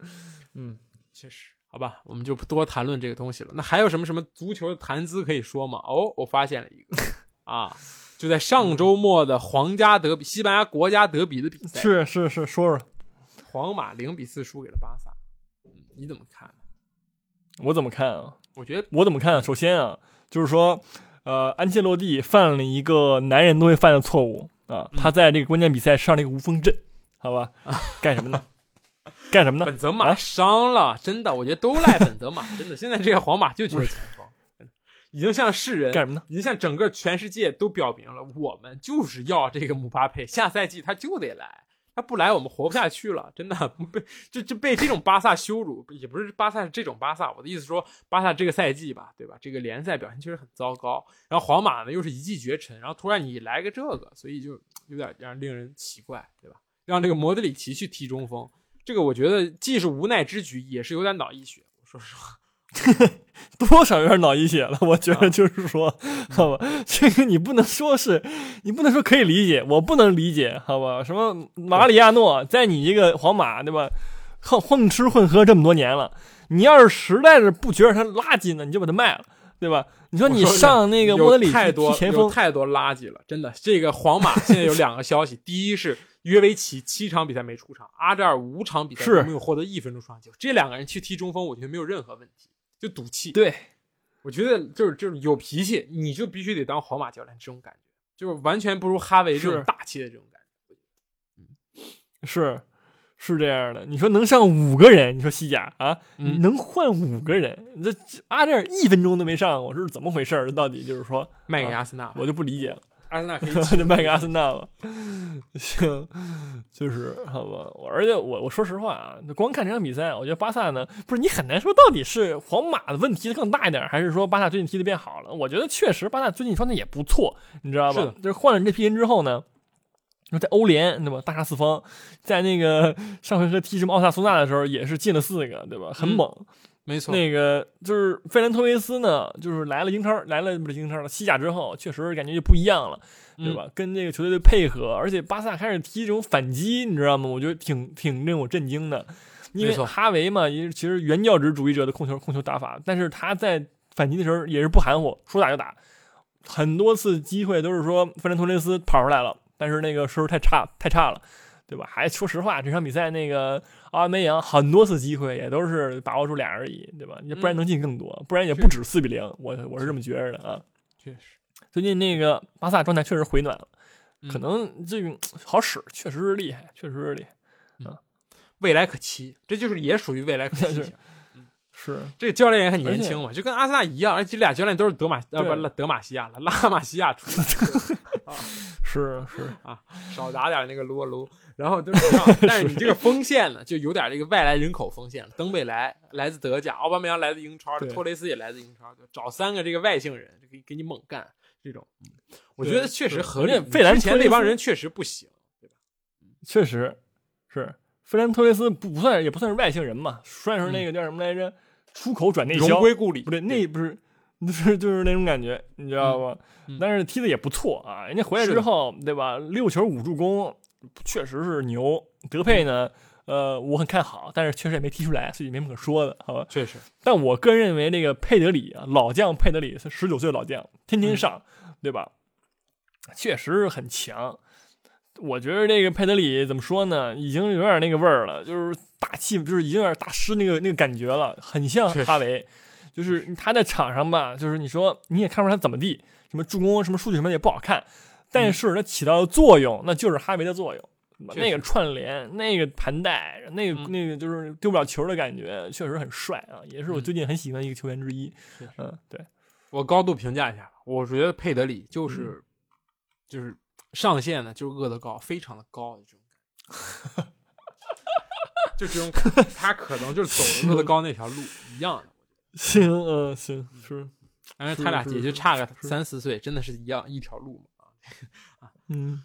嗯，确实，好吧，我们就不多谈论这个东西了。那还有什么什么足球的谈资可以说吗？哦，我发现了一个 啊，就在上周末的皇家德比，西班牙国家德比的比赛，是是是，说说，皇马零比四输给了巴萨。嗯，你怎么看？我怎么看啊？我觉得我怎么看啊？首先啊，就是说，呃，安切洛蒂犯了一个男人都会犯的错误啊，他在这个关键比赛上了一个无锋阵，好吧？干什么呢？干什么呢？本泽马啊伤了，真的，我觉得都赖本泽马，真的。现在这个皇马就缺前锋，已经向世人干什么呢？已经向整个全世界都表明了，我们就是要这个姆巴佩，下赛季他就得来，他不来我们活不下去了，真的被就就被这种巴萨羞辱，也不是巴萨是这种巴萨，我的意思说，巴萨这个赛季吧，对吧？这个联赛表现确实很糟糕，然后皇马呢又是一骑绝尘，然后突然你来个这个，所以就有点让令人奇怪，对吧？让这个莫德里奇去踢中锋，这个我觉得既是无奈之举，也是有点脑溢血，我说实话。多少有点脑溢血了，我觉得就是说，好吧，这个你不能说是，你不能说可以理解，我不能理解，好吧？什么马里亚诺在你一个皇马对吧，混混吃混喝这么多年了，你要是实在是不觉得他垃圾呢，你就把他卖了，对吧？你说你上那个莫德里奇太多前锋，有太多垃圾了，真的。这个皇马现在有两个消息，第一是约维奇七场比赛没出场，阿扎尔五场比赛都没有获得一分钟出场机会，这两个人去踢中锋，我觉得没有任何问题，就赌气。对，我觉得就是就是有脾气，你就必须得当皇马教练，这种感觉就是完全不如哈维这种是大气的这种感觉。是是这样的。你说能上五个人，你说西甲啊，嗯能换五个人，这这阿扎尔一分钟都没上，我说是怎么回事？到底就是说，卖给阿森纳，我就不理解了。阿森纳可以 就卖给阿森纳了。行，就是好吧。我而且我我说实话啊，光看这场比赛，我觉得巴萨呢，不是你很难说到底是皇马的问题更大一点，还是说巴萨最近踢的变好了。我觉得确实巴萨最近状态也不错，你知道吧是？就是换了这批人之后呢。就在欧联，对吧？大杀四方，在那个上回合踢什么奥萨苏纳的时候，也是进了四个，对吧？很嗯猛。没错，那个就是费兰托雷斯呢，就是来了英超，来了不是英超了，西甲之后，确实感觉就不一样了，对嗯吧？跟这个球队的配合，而且巴萨开始踢这种反击，你知道吗？我觉得挺挺令我震惊的，因为哈维嘛，也其实原教旨主义者的控球控球打法，但是他在反击的时候也是不含糊，说打就打，很多次机会都是说费兰托雷斯跑出来了，但是那个时候太差太差了。对吧？还说实话，这场比赛那个奥阿梅扬很多次机会也都是把握住俩而已，对吧？你不然能进更多，不然也不止四比零。我我是这么觉着的啊。确实，最近那个巴萨状态确实回暖了，嗯可能这个好使，确实是厉害，确实是厉害。未来可期，这就是也属于未来可期 是这个教练也很年轻嘛，就跟阿森纳一样，而且这俩教练都是德马呃对不德马西亚了，拉马西亚出来的 是是，啊，少打点那个撸啊撸，然后就。但是你这个 锋线呢，就有点这个外来人口锋线了。登贝莱来自德甲，奥巴梅扬来自英超，托雷斯也来自英超，就找三个这个外星人，就给给你猛干这种。嗯我觉得确实是合理。费兰前那帮人确实不行，对吧确实是。费兰托雷斯不不算也不算是外星人嘛，算是那个叫什么来着？出口转内销荣销，归故里。不对，那不是，就是就是那种感觉，你知道吗？嗯嗯但是踢的也不错啊，人家回来之后，对吧？六球五助攻，确实是牛。德佩呢，呃，我很看好，但是确实也没踢出来，所以没什么可说的，好吧？确实，但我个人认为，那个佩德里啊，老将佩德里是十九岁的老将，天天上，对吧？确实是很强。我觉得这个佩德里怎么说呢，已经有点那个味儿了，就是大气，就是已经有点大师那个那个感觉了，很像哈维。就是他在场上吧，就是你说你也看不出他怎么地，什么助攻、什么数据什么的也不好看，但是它起到的作用，那就是哈维的作用。那个串联，那个盘带，那个、嗯那个就是丢不了球的感觉，确实很帅啊，也是我嗯最近很喜欢的一个球员之一。嗯，对，我高度评价一下吧，我觉得佩德里就是、嗯就是上限呢，就是饿得高，非常的高的这种感觉，就这种感觉，他可能就是走饿得高那条路一样的。行，嗯，行，是，但是他俩也就差个三四岁，真的是一样一条路嘛。嗯，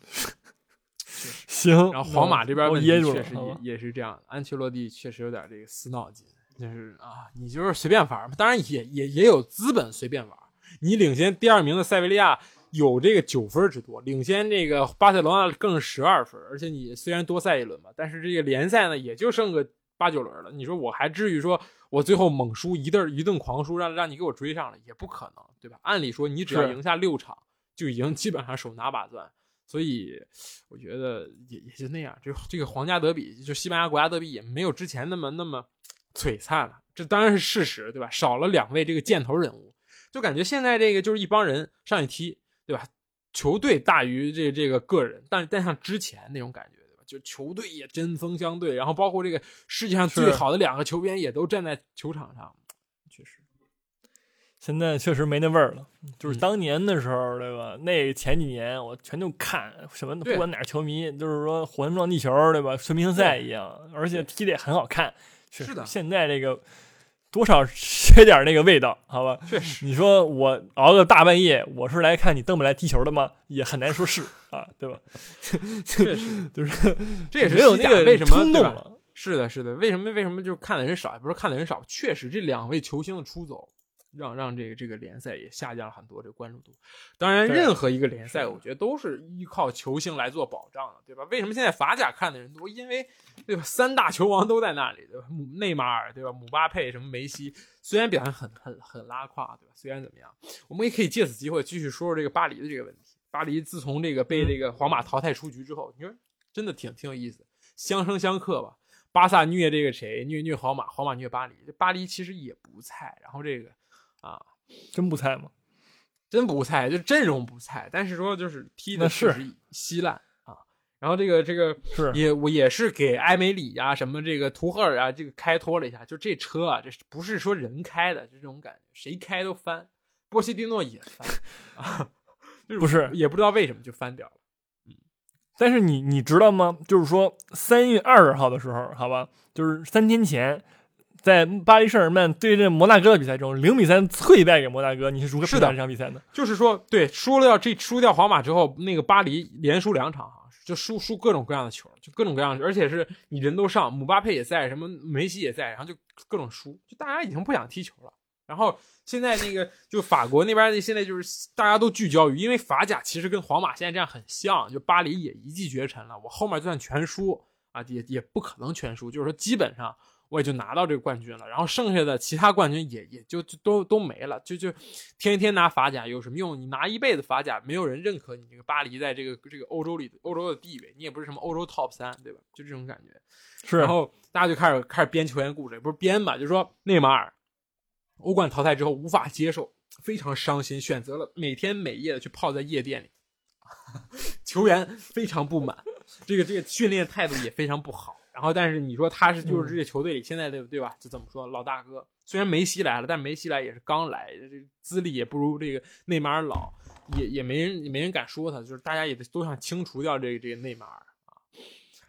行。然后皇马这边确实也也是这样的，安切洛蒂确实有点这个死脑筋，就是啊，你就是随便玩嘛，当然也也也有资本随便玩。你领先第二名的塞维利亚有这个九分之多，领先这个巴塞罗那更是十二分，而且你虽然多赛一轮吧，但是这个联赛呢也就剩个八九轮了，你说我还至于说我最后猛输一顿一顿狂输，让让你给我追上了，也不可能，对吧？按理说你只要赢下六场。就已经基本上手拿把攥。所以我觉得也也就那样，就这个皇家德比，就西班牙国家德比也没有之前那么那么璀璨了。这当然是事实，对吧？少了两位这个箭头人物，就感觉现在这个就是一帮人上去踢，对吧？球队大于这这个个人，但但像之前那种感觉，对吧？就球队也针锋相对，然后包括这个世界上最好的两个球员也都站在球场上。现在确实没那味儿了，就是嗯当年的时候，对吧？那前几年我全都看，什么不管哪球迷，就是说火星撞地球，对吧？全明星赛一样，而且踢的也很好看。是的现在这个多少缺点那个味道，好吧？确实，你说我熬个大半夜，我是来看你登不来踢球的吗？也很难说是啊，对吧？确实，就是 这也是没有那个为什么冲动了。是的，是的，为什么为什么就看的人少？也不是看的人少，确实这两位球星的出走，让让这个这个联赛也下降了很多这个关注度。当然，任何一个联赛，我觉得都是依靠球星来做保障的，对吧？为什么现在法甲看的人多？因为对吧，三大球王都在那里，对吧？姆内马尔，对吧？姆巴佩，什么梅西，虽然表现很很很拉胯，对吧？虽然怎么样，我们也可以借此机会继续说说这个巴黎的这个问题。巴黎自从这个被这个皇马淘汰出局之后，你说真的挺挺有意思，相生相克吧。巴萨虐这个谁，虐虐皇马，皇马虐巴黎。这巴黎其实也不菜，然后这个啊，真不菜吗？真不菜，就阵容不菜，但是说就是踢的是确实稀烂啊。然后这个这个是也我也是给埃梅里呀、什么这个图赫尔啊这个开脱了一下，就这车啊，这不是说人开的，就这种感觉，谁开都翻。波西蒂诺也翻 啊，就不是也不知道为什么就翻掉了。嗯但是你你知道吗？就是说三月二十号的时候，好吧，就是三天前，在巴黎圣日耳曼对阵摩纳哥的比赛中，零比三脆败给摩纳哥，你是如何评价这场比赛呢？就是说，对，输了掉这输掉皇马之后，那个巴黎连输两场哈，就输输各种各样的球，就各种各样的，而且是你人都上，姆巴佩也在，什么梅西也在，然后就各种输，就大家已经不想踢球了。然后现在那个就法国那边现在就是大家都聚焦于，因为法甲其实跟皇马现在这样很像，就巴黎也一骑绝尘了，我后面就算全输啊，也也不可能全输，就是说基本上我也就拿到这个冠军了，然后剩下的其他冠军也也就就都都没了，就就天天拿法甲有什么用？你拿一辈子法甲，没有人认可你这个巴黎在这个这个欧洲里欧洲的地位，你也不是什么欧洲 top 三，对吧？就这种感觉。是然后大家就开始开始编球员故事，也不是编吧，就是说内马尔欧冠淘汰之后无法接受，非常伤心，选择了每天每夜的去泡在夜店里，球员非常不满，这个这个训练态度也非常不好。然后，但是你说他是就是这个球队里现在的对吧？就怎么说老大哥？虽然梅西来了，但梅西来也是刚来，这个资历也不如这个内马尔老，也也没人也没人敢说他，就是大家也都想清除掉这个这个内马尔啊。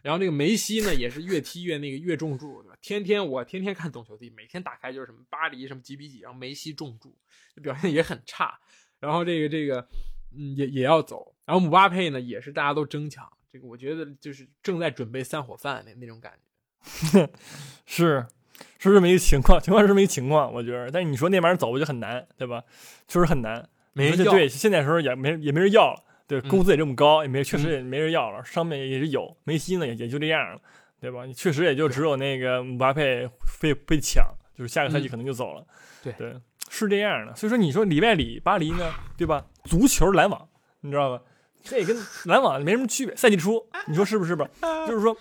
然后这个梅西呢，也是越踢越那个越重注，对吧？天天我天天看懂球帝，每天打开就是什么巴黎什么几比几，然后梅西重注，表现也很差。然后这个这个嗯也也要走，然后姆巴佩呢也是大家都争抢，这个我觉得就是正在准备散伙饭那那种感觉。是是这么一个情况，情况是这么一个情况，我觉得。但是你说那玩意儿走，我觉得很难，对吧？确实很难。没人要对，现在时候也没也没人要了，对，嗯工资也这么高，也没确实也没人要了，上面也是有，梅西呢也也就这样了，对吧？你确实也就只有那个姆巴佩被被抢，就是下个赛季嗯可能就走了，对对，是这样的。所以说，你说里外里巴黎呢，对吧？足球篮网，你知道吧？这也跟篮网没什么区别，赛季初，你说是不是吧？就是说，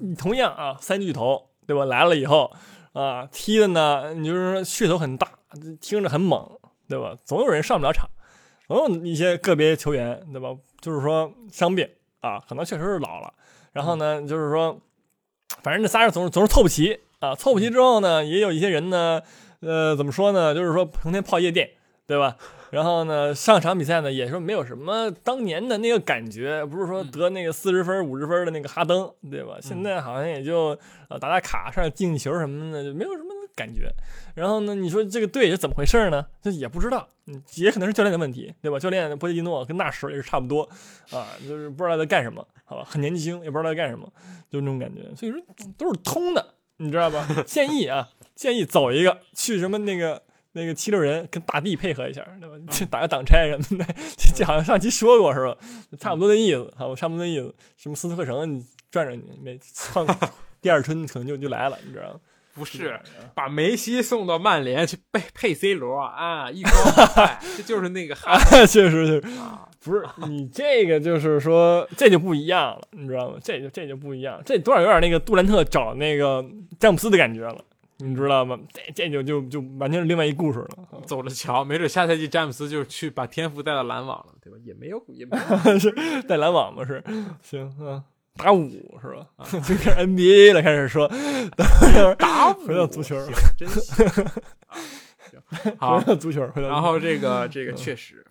你同样啊，三巨头对吧？来了以后啊，踢的呢，你就是说噱头很大，听着很猛，对吧？总有人上不了场，总有一些个别球员，对吧？就是说伤病啊，可能确实是老了。然后呢，就是说，反正这仨人总是总是凑不齐啊，凑不齐之后呢，也有一些人呢，呃，怎么说呢？就是说成天泡夜店，对吧？然后呢，上场比赛呢，也说没有什么当年的那个感觉，不是说得那个四十分、五十分的那个哈登，对吧？现在好像也就呃打打卡、上进球什么的，就没有什么感觉。然后呢，你说这个队是怎么回事呢？这也不知道，嗯，也可能是教练的问题，对吧？教练波切蒂诺跟纳什也是差不多啊，就是不知道在干什么，好吧？很年轻，也不知道在干什么，就那种感觉。所以说都是通的，你知道吧？建议啊，建议走一个去什么那个。那个七六人跟大帝配合一下，对吧？去 打个挡拆什么的，这这好像上期说过是吧？差不多的意思，好，差不多的意思。什么斯托克城，你转转你没换 第二春可能就就来了，你知道吗？不是把梅西送到曼联去配配 C 罗啊，一高一快，这就是那个哈确实是，啊，不是你这个就是说这就不一样了，你知道吗？这就这就不一样，这多少有点那个杜兰特找那个詹姆斯的感觉了，你知道吗？这这就就就完全是另外一故事了。走着瞧，没准下赛季詹姆斯就去把天赋带到篮网了，对吧？也没有，也没有。是带篮网吗？是行啊，打五是吧？就开始 NBA 了，开始说 打回到足球行真行。啊行好回，到足球，然后这个这个确实，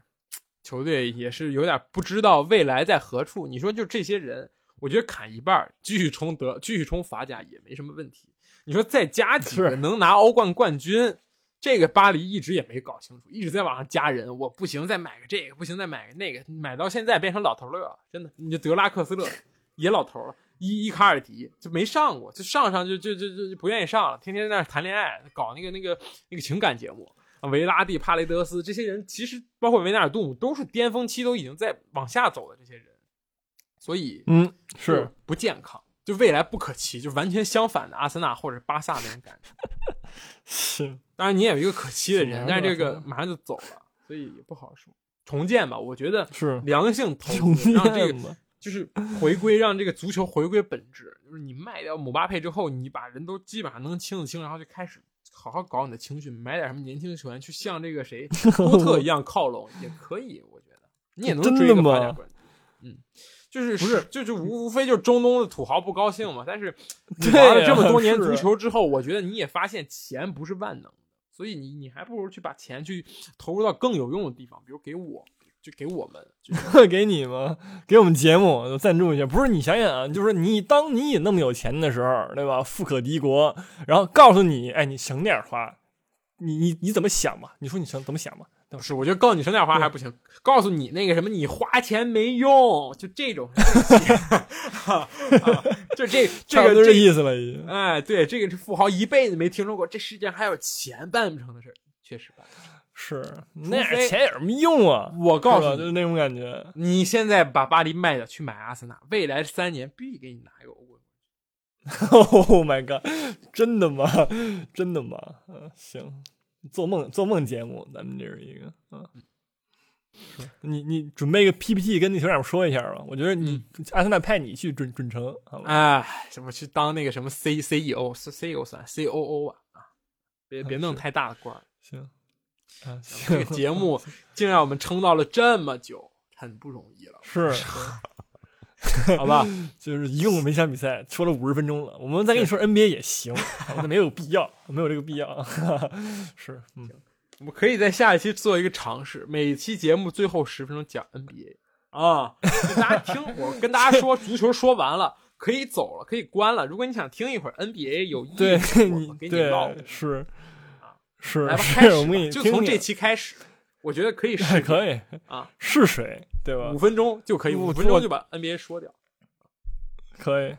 球队也是有点不知道未来在何处。你说就这些人，我觉得砍一半继续冲德，继续冲法甲也没什么问题。你说再加几个能拿欧冠冠军，这个巴黎一直也没搞清楚，一直在往上加人。我不行，再买个这个，不行再买个那个，买到现在变成老头乐了，真的。你就德拉克斯勒也老头了，伊伊卡尔迪就没上过，就上上就就就就就不愿意上了，天天在那谈恋爱，搞那个那个那个情感节目。啊维拉蒂、帕雷德斯这些人，其实包括维纳尔杜姆，都是巅峰期都已经在往下走的这些人，所以嗯是不健康，就未来不可期，就完全相反的阿森纳或者巴萨那种感觉。是当然，你也有一个可期的人，但是这个马上就走了，所以也不好说。重建吧，我觉得是良性投重资，让这个，就是回归，让这个足球回归本质。就是你卖掉姆巴佩之后，你把人都基本上能清一清，然后就开始好好搞你的青训，买点什么年轻球员，去像这个谁 波特一样靠拢也可以。我觉得你也能追一个。嗯，就是不是就是无无非就是中东的土豪不高兴嘛。但是 你了这么多年足球之后，我觉得你也发现钱不是万能的，所以你你还不如去把钱去投入到更有用的地方，比如给我，就给我们，就是 给你们？给我们节目赞助一下。不是你想想啊，就是你当你也那么有钱的时候，对吧？富可敌国，然后告诉你，哎，你省点花，你你你怎么想嘛？你说你想怎么想嘛？对吧？不是，我觉得告诉你省点花还不行，告诉你那个什么，你花钱没用，就这种，啊就这这个这意思了，已经。哎，对，这个是富豪一辈子没听说过，这世界上还有钱办不成的事儿，确实办不成。是那点钱有什么用啊？我告诉你，就是那种感觉。你现在把巴黎卖掉去买阿森纳，未来三年必给你拿一个欧冠。Oh my god！真的吗？真的吗？嗯、行，做梦做梦节目，咱们这是一个啊。你你准备个 PPT 跟那球长说一下吧。我觉得你、阿森纳派你去准准成，好吧？哎，什么去当那个什么 C C E O 是 C E O 算 C O O 吧啊，别别弄太大的官儿。行，啊，这个节目竟让我们撑到了这么久，很不容易了，是，好吧？就是一共每场比赛说了五十分钟了，我们再跟你说 NBA 也行，那没有必要，没有这个必要。是，嗯，我们可以在下一期做一个尝试，每期节目最后十分钟讲 NBA 啊，大家听。我跟大家说，足球说完了，可以走了，可以关了。如果你想听一会儿 NBA 有意对思，我你给你唠。对是是来吧，开是，我们就从这期开始，我觉得可以试可以啊，试水对吧五？分钟就可以，五分钟就把 NBA 说掉。可以。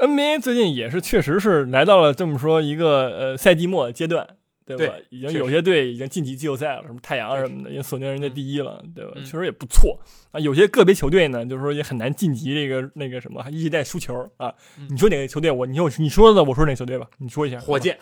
NBA 最近也是确实是来到了这么说一个呃赛季末的阶段，对吧？对已经有些队已经晋级季后赛了，什么太阳什么的，已经锁定人家第一了，对吧？嗯确实也不错啊。有些个别球队呢，就是说也很难晋级这个那个什么，一直在输球啊。嗯你说哪个球队？我你说你说的，我说哪个球队吧？你说一下。火箭，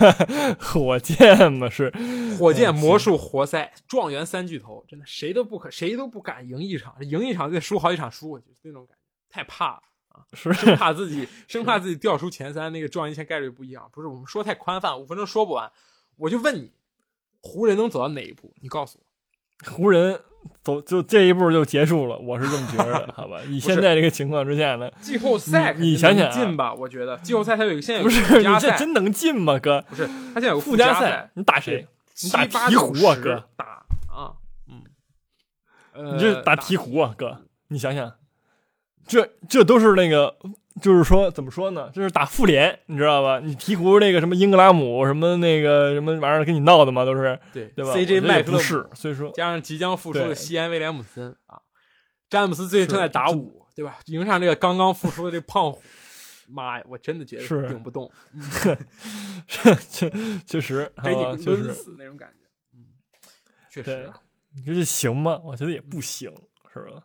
火箭嘛是火箭、嗯魔术、活塞、状元三巨头，真的谁都不可，谁都不敢赢一场，赢一场就得输好几场输过去，那种感觉太怕了。是生怕自己 生怕自己掉出前三，那个状元签概率不一样。不是我们说太宽泛，五分钟说不完。我就问你，湖人能走到哪一步？你告诉我。湖人走就这一步就结束了，我是这么觉得的，好吧？以现在这个情况之下呢，季后赛你你想想啊进吧？我觉得季后赛它有一个现在有不是你这真能进吗，哥？不是他现在有个附加赛，你打谁？你打鹈鹕啊，哥！打啊，嗯，呃，你这打鹈鹕啊，哥！你想想，这这都是那个，就是说怎么说呢？就是打复联，你知道吧？你鹈鹕那个什么英格拉姆什么那个什么玩意儿跟你闹的嘛，都是对对吧 CJ 麦克是，所以说加上即将复出的西安威廉姆森啊，詹姆斯最近正在打五，对吧？迎上这个刚刚复出的这胖虎，妈呀，我真的觉得是顶不动，确确实，给好吧你确实，抡死那种感觉。嗯，确实你说这行吗？我觉得也不行，是吧？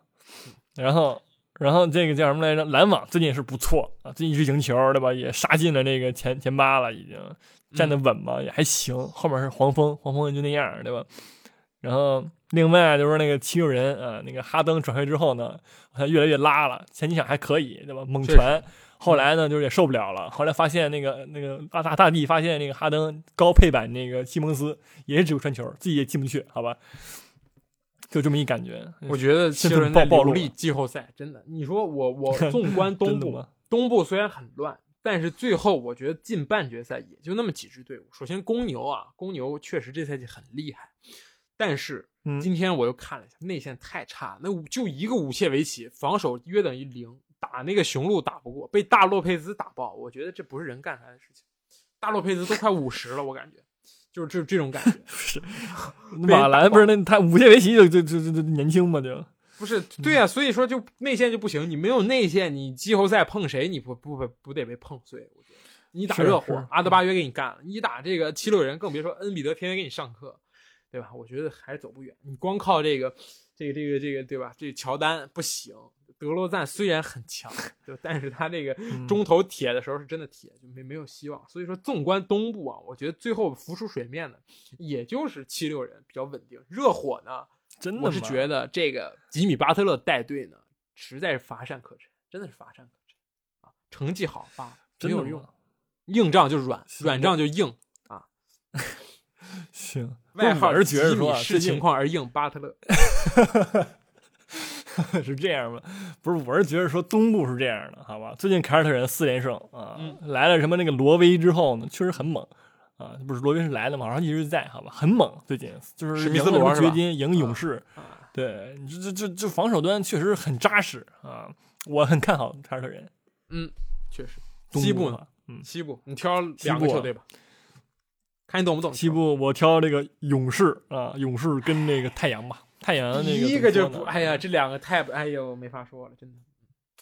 然后，然后这个叫什么来着？篮网最近也是不错啊，最近一直赢球，对吧？也杀进了这个前前八了，已经站得稳嘛，也还行。后面是黄蜂，黄蜂就那样，对吧？然后另外就是那个七六人啊，那个哈登转会之后呢，好像越来越拉了。前几场还可以，对吧？猛传，后来呢就是也受不了了。后来发现那个那个阿大大帝发现那个哈登高配版那个西蒙斯也是只会传球，自己也进不去，好吧？就这么一感觉，我觉得七六人在流力季后赛真的。你说我我 纵观东部，东部虽然很乱，但是最后我觉得进半决赛也就那么几支队伍。首先公牛啊，公牛确实这赛季很厉害，但是今天我又看了一下内线太差，那就一个武切维奇防守约等于零，打那个雄鹿打不过，被大洛佩兹打爆，我觉得这不是人干出来的事情。大洛佩兹都快五十了，我感觉。就是这这种感觉，不是马兰不是那他五届围棋就就就就年轻嘛就不是对呀，所以说就内线就不行，你没有内线，你季后赛碰谁你不不不不得被碰碎？我觉得你打热火，阿德巴约给你干了，你打这个七六人更别说恩比德天天给你上课，对吧？我觉得还是走不远，你光靠这个这个这个这个对吧？这乔丹不行。德罗赞虽然很强，就但是他这个中投铁的时候是真的铁，就没没有希望。所以说，纵观东部啊，我觉得最后浮出水面的也就是七六人比较稳定。热火呢，真的我是觉得这个吉米巴特勒带队呢，实在是乏善可陈，真的是乏善可陈啊！成绩好吧，没有用，硬仗就软，软仗就硬啊。行，外号是觉得说视情况而硬巴特勒。是这样吗？不是，我是觉得说东部是这样的，好吧？最近凯尔特人四连胜啊，来了什么那个罗威之后呢，确实很猛啊。不是罗威是来了嘛，然后一直在，好吧？很猛，最近就是赢了掘金，赢勇士。对，你这这这这防守端确实很扎实啊，我很看好凯尔特人。嗯，确实。西部呢？嗯，西部你挑两个球队吧，看你懂不懂。西部我挑这个勇士啊，勇士跟那个太阳吧。太阳那个，第一个就不，哎呀，这两个太，哎呦，没法说了，真的。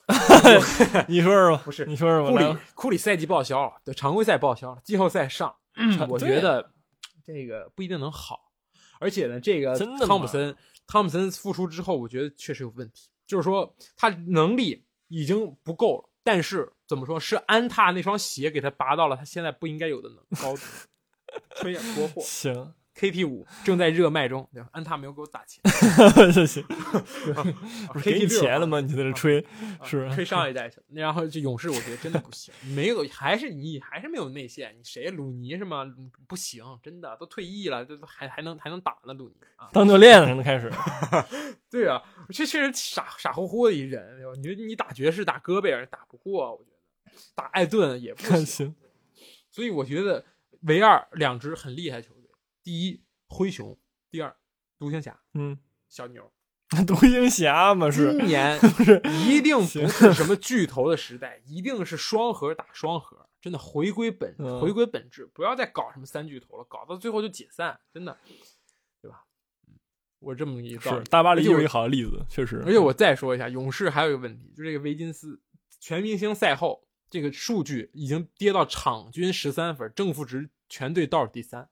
你说说吧，不是，你说说吧。库里，库里赛季报销了，对，常规赛报销了，季后赛上，我觉得这个不一定能好。而且呢，这个汤普森，汤普森复出之后，我觉得确实有问题，就是说他能力已经不够了。但是怎么说，是安踏那双鞋给他拔到了他现在不应该有的能高度。吹呀，国货。行。KP 五正在热卖中，对吧？安踏没有给我打钱，行，不是给你钱了吗？你在这吹，是吹上一代去。然后这勇士，我觉得真的不行，没有，还是你还是没有内线。你谁？鲁尼是吗？不行，真的都退役了，这还还能还能打呢？鲁尼啊，当教练了，才能开始。对啊，这确实傻傻乎乎的一人？你你打爵士、打戈贝尔打不过，我觉得打艾顿也不行。所以我觉得唯二两支很厉害球队。第一灰熊，第二独行侠，嗯，小牛，独行侠嘛是，今年 不是一定不是什么巨头的时代，一定是双核打双核，真的回归本回归本质，不要再搞什么三巨头了，搞到最后就解散，真的，对吧？我这么一是大巴黎就是一个好的例子，确实。而且我再说一下，勇士还有一个问题，就这个维金斯全明星赛后这个数据已经跌到场均十三分，正负值全队倒数第三。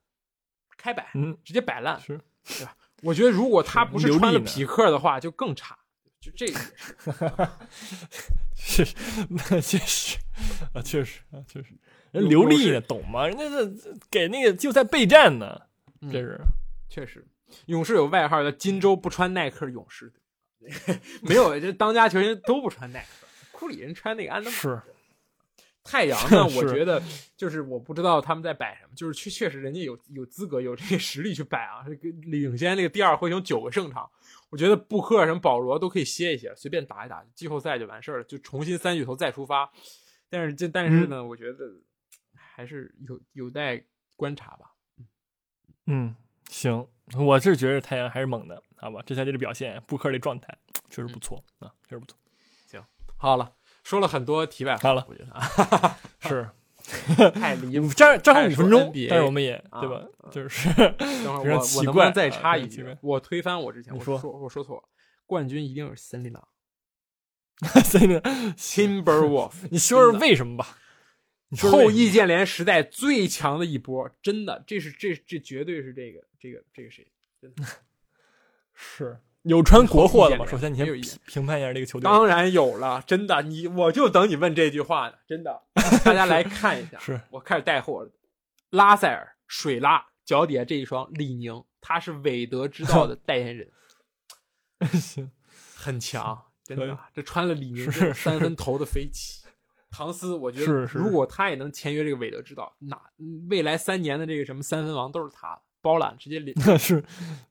开摆，嗯，直接摆烂，是，对吧？我觉得如果他不是穿了匹克的话，就更差。就这个，确实，那确实啊，确实啊，确实。人刘丽呢，懂吗？人家这给那个就在备战呢，这是确实。勇士有外号叫“金州不穿耐克勇士”，没有，这当家球员都不穿耐克。库里人穿那个安德是。太阳呢？我觉得就是我不知道他们在摆什么，就是确确实人家有有资格有这个实力去摆啊，领先那个第二灰熊九个胜场，我觉得布克什么保罗都可以歇一歇，随便打一打，季后赛就完事儿了，就重新三巨头再出发。但是这但是呢，我觉得还是有有待观察吧。嗯，行，我是觉得太阳还是猛的，好吧？这赛季的表现，布克的状态确实不错啊，确实不错。行，好了。说了很多题外话了，我觉得 是 太离谱，正正好五分钟，但是我们也对吧？就是等会儿我我能不能再插一句？我推翻我之前我说我说错了，冠军一定是森林狼，森林 Timberwolf，你说说为什么吧？后易建联时代最强的一波，真的，这是这这绝对是这个这个这个谁？真的是有穿国货的吗？首先，你先评评判一下这个球队。当然有了，真的，你我就等你问这句话呢，真的。大家来看一下，是我开始带货了。拉塞尔、水拉脚底下这一双李宁，他是韦德之道的代言人，行，很强，真的。这穿了李宁是三分投的飞起。唐斯，我觉得是是如果他也能签约这个韦德之道，那未来三年的这个什么三分王都是他的，包揽直接领。那是，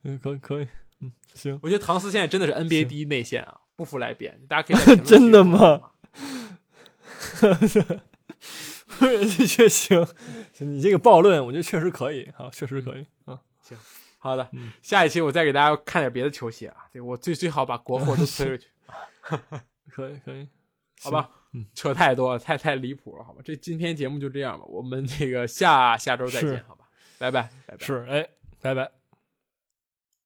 嗯，可以可以，嗯，行，我觉得唐斯现在真的是 NBA 第一内线啊，不服来辩，大家可以 真的吗？确 行，你这个暴论，我觉得确实可以啊，确实可以啊。行好的，嗯下一期我再给大家看点别的球鞋啊。对我最最好把国货都推出去，可以可以，好吧？嗯，扯太多了，太太离谱了，好吧？这今天节目就这样吧，我们这个下下周再见，好吧？拜拜，拜拜。是，哎，拜拜。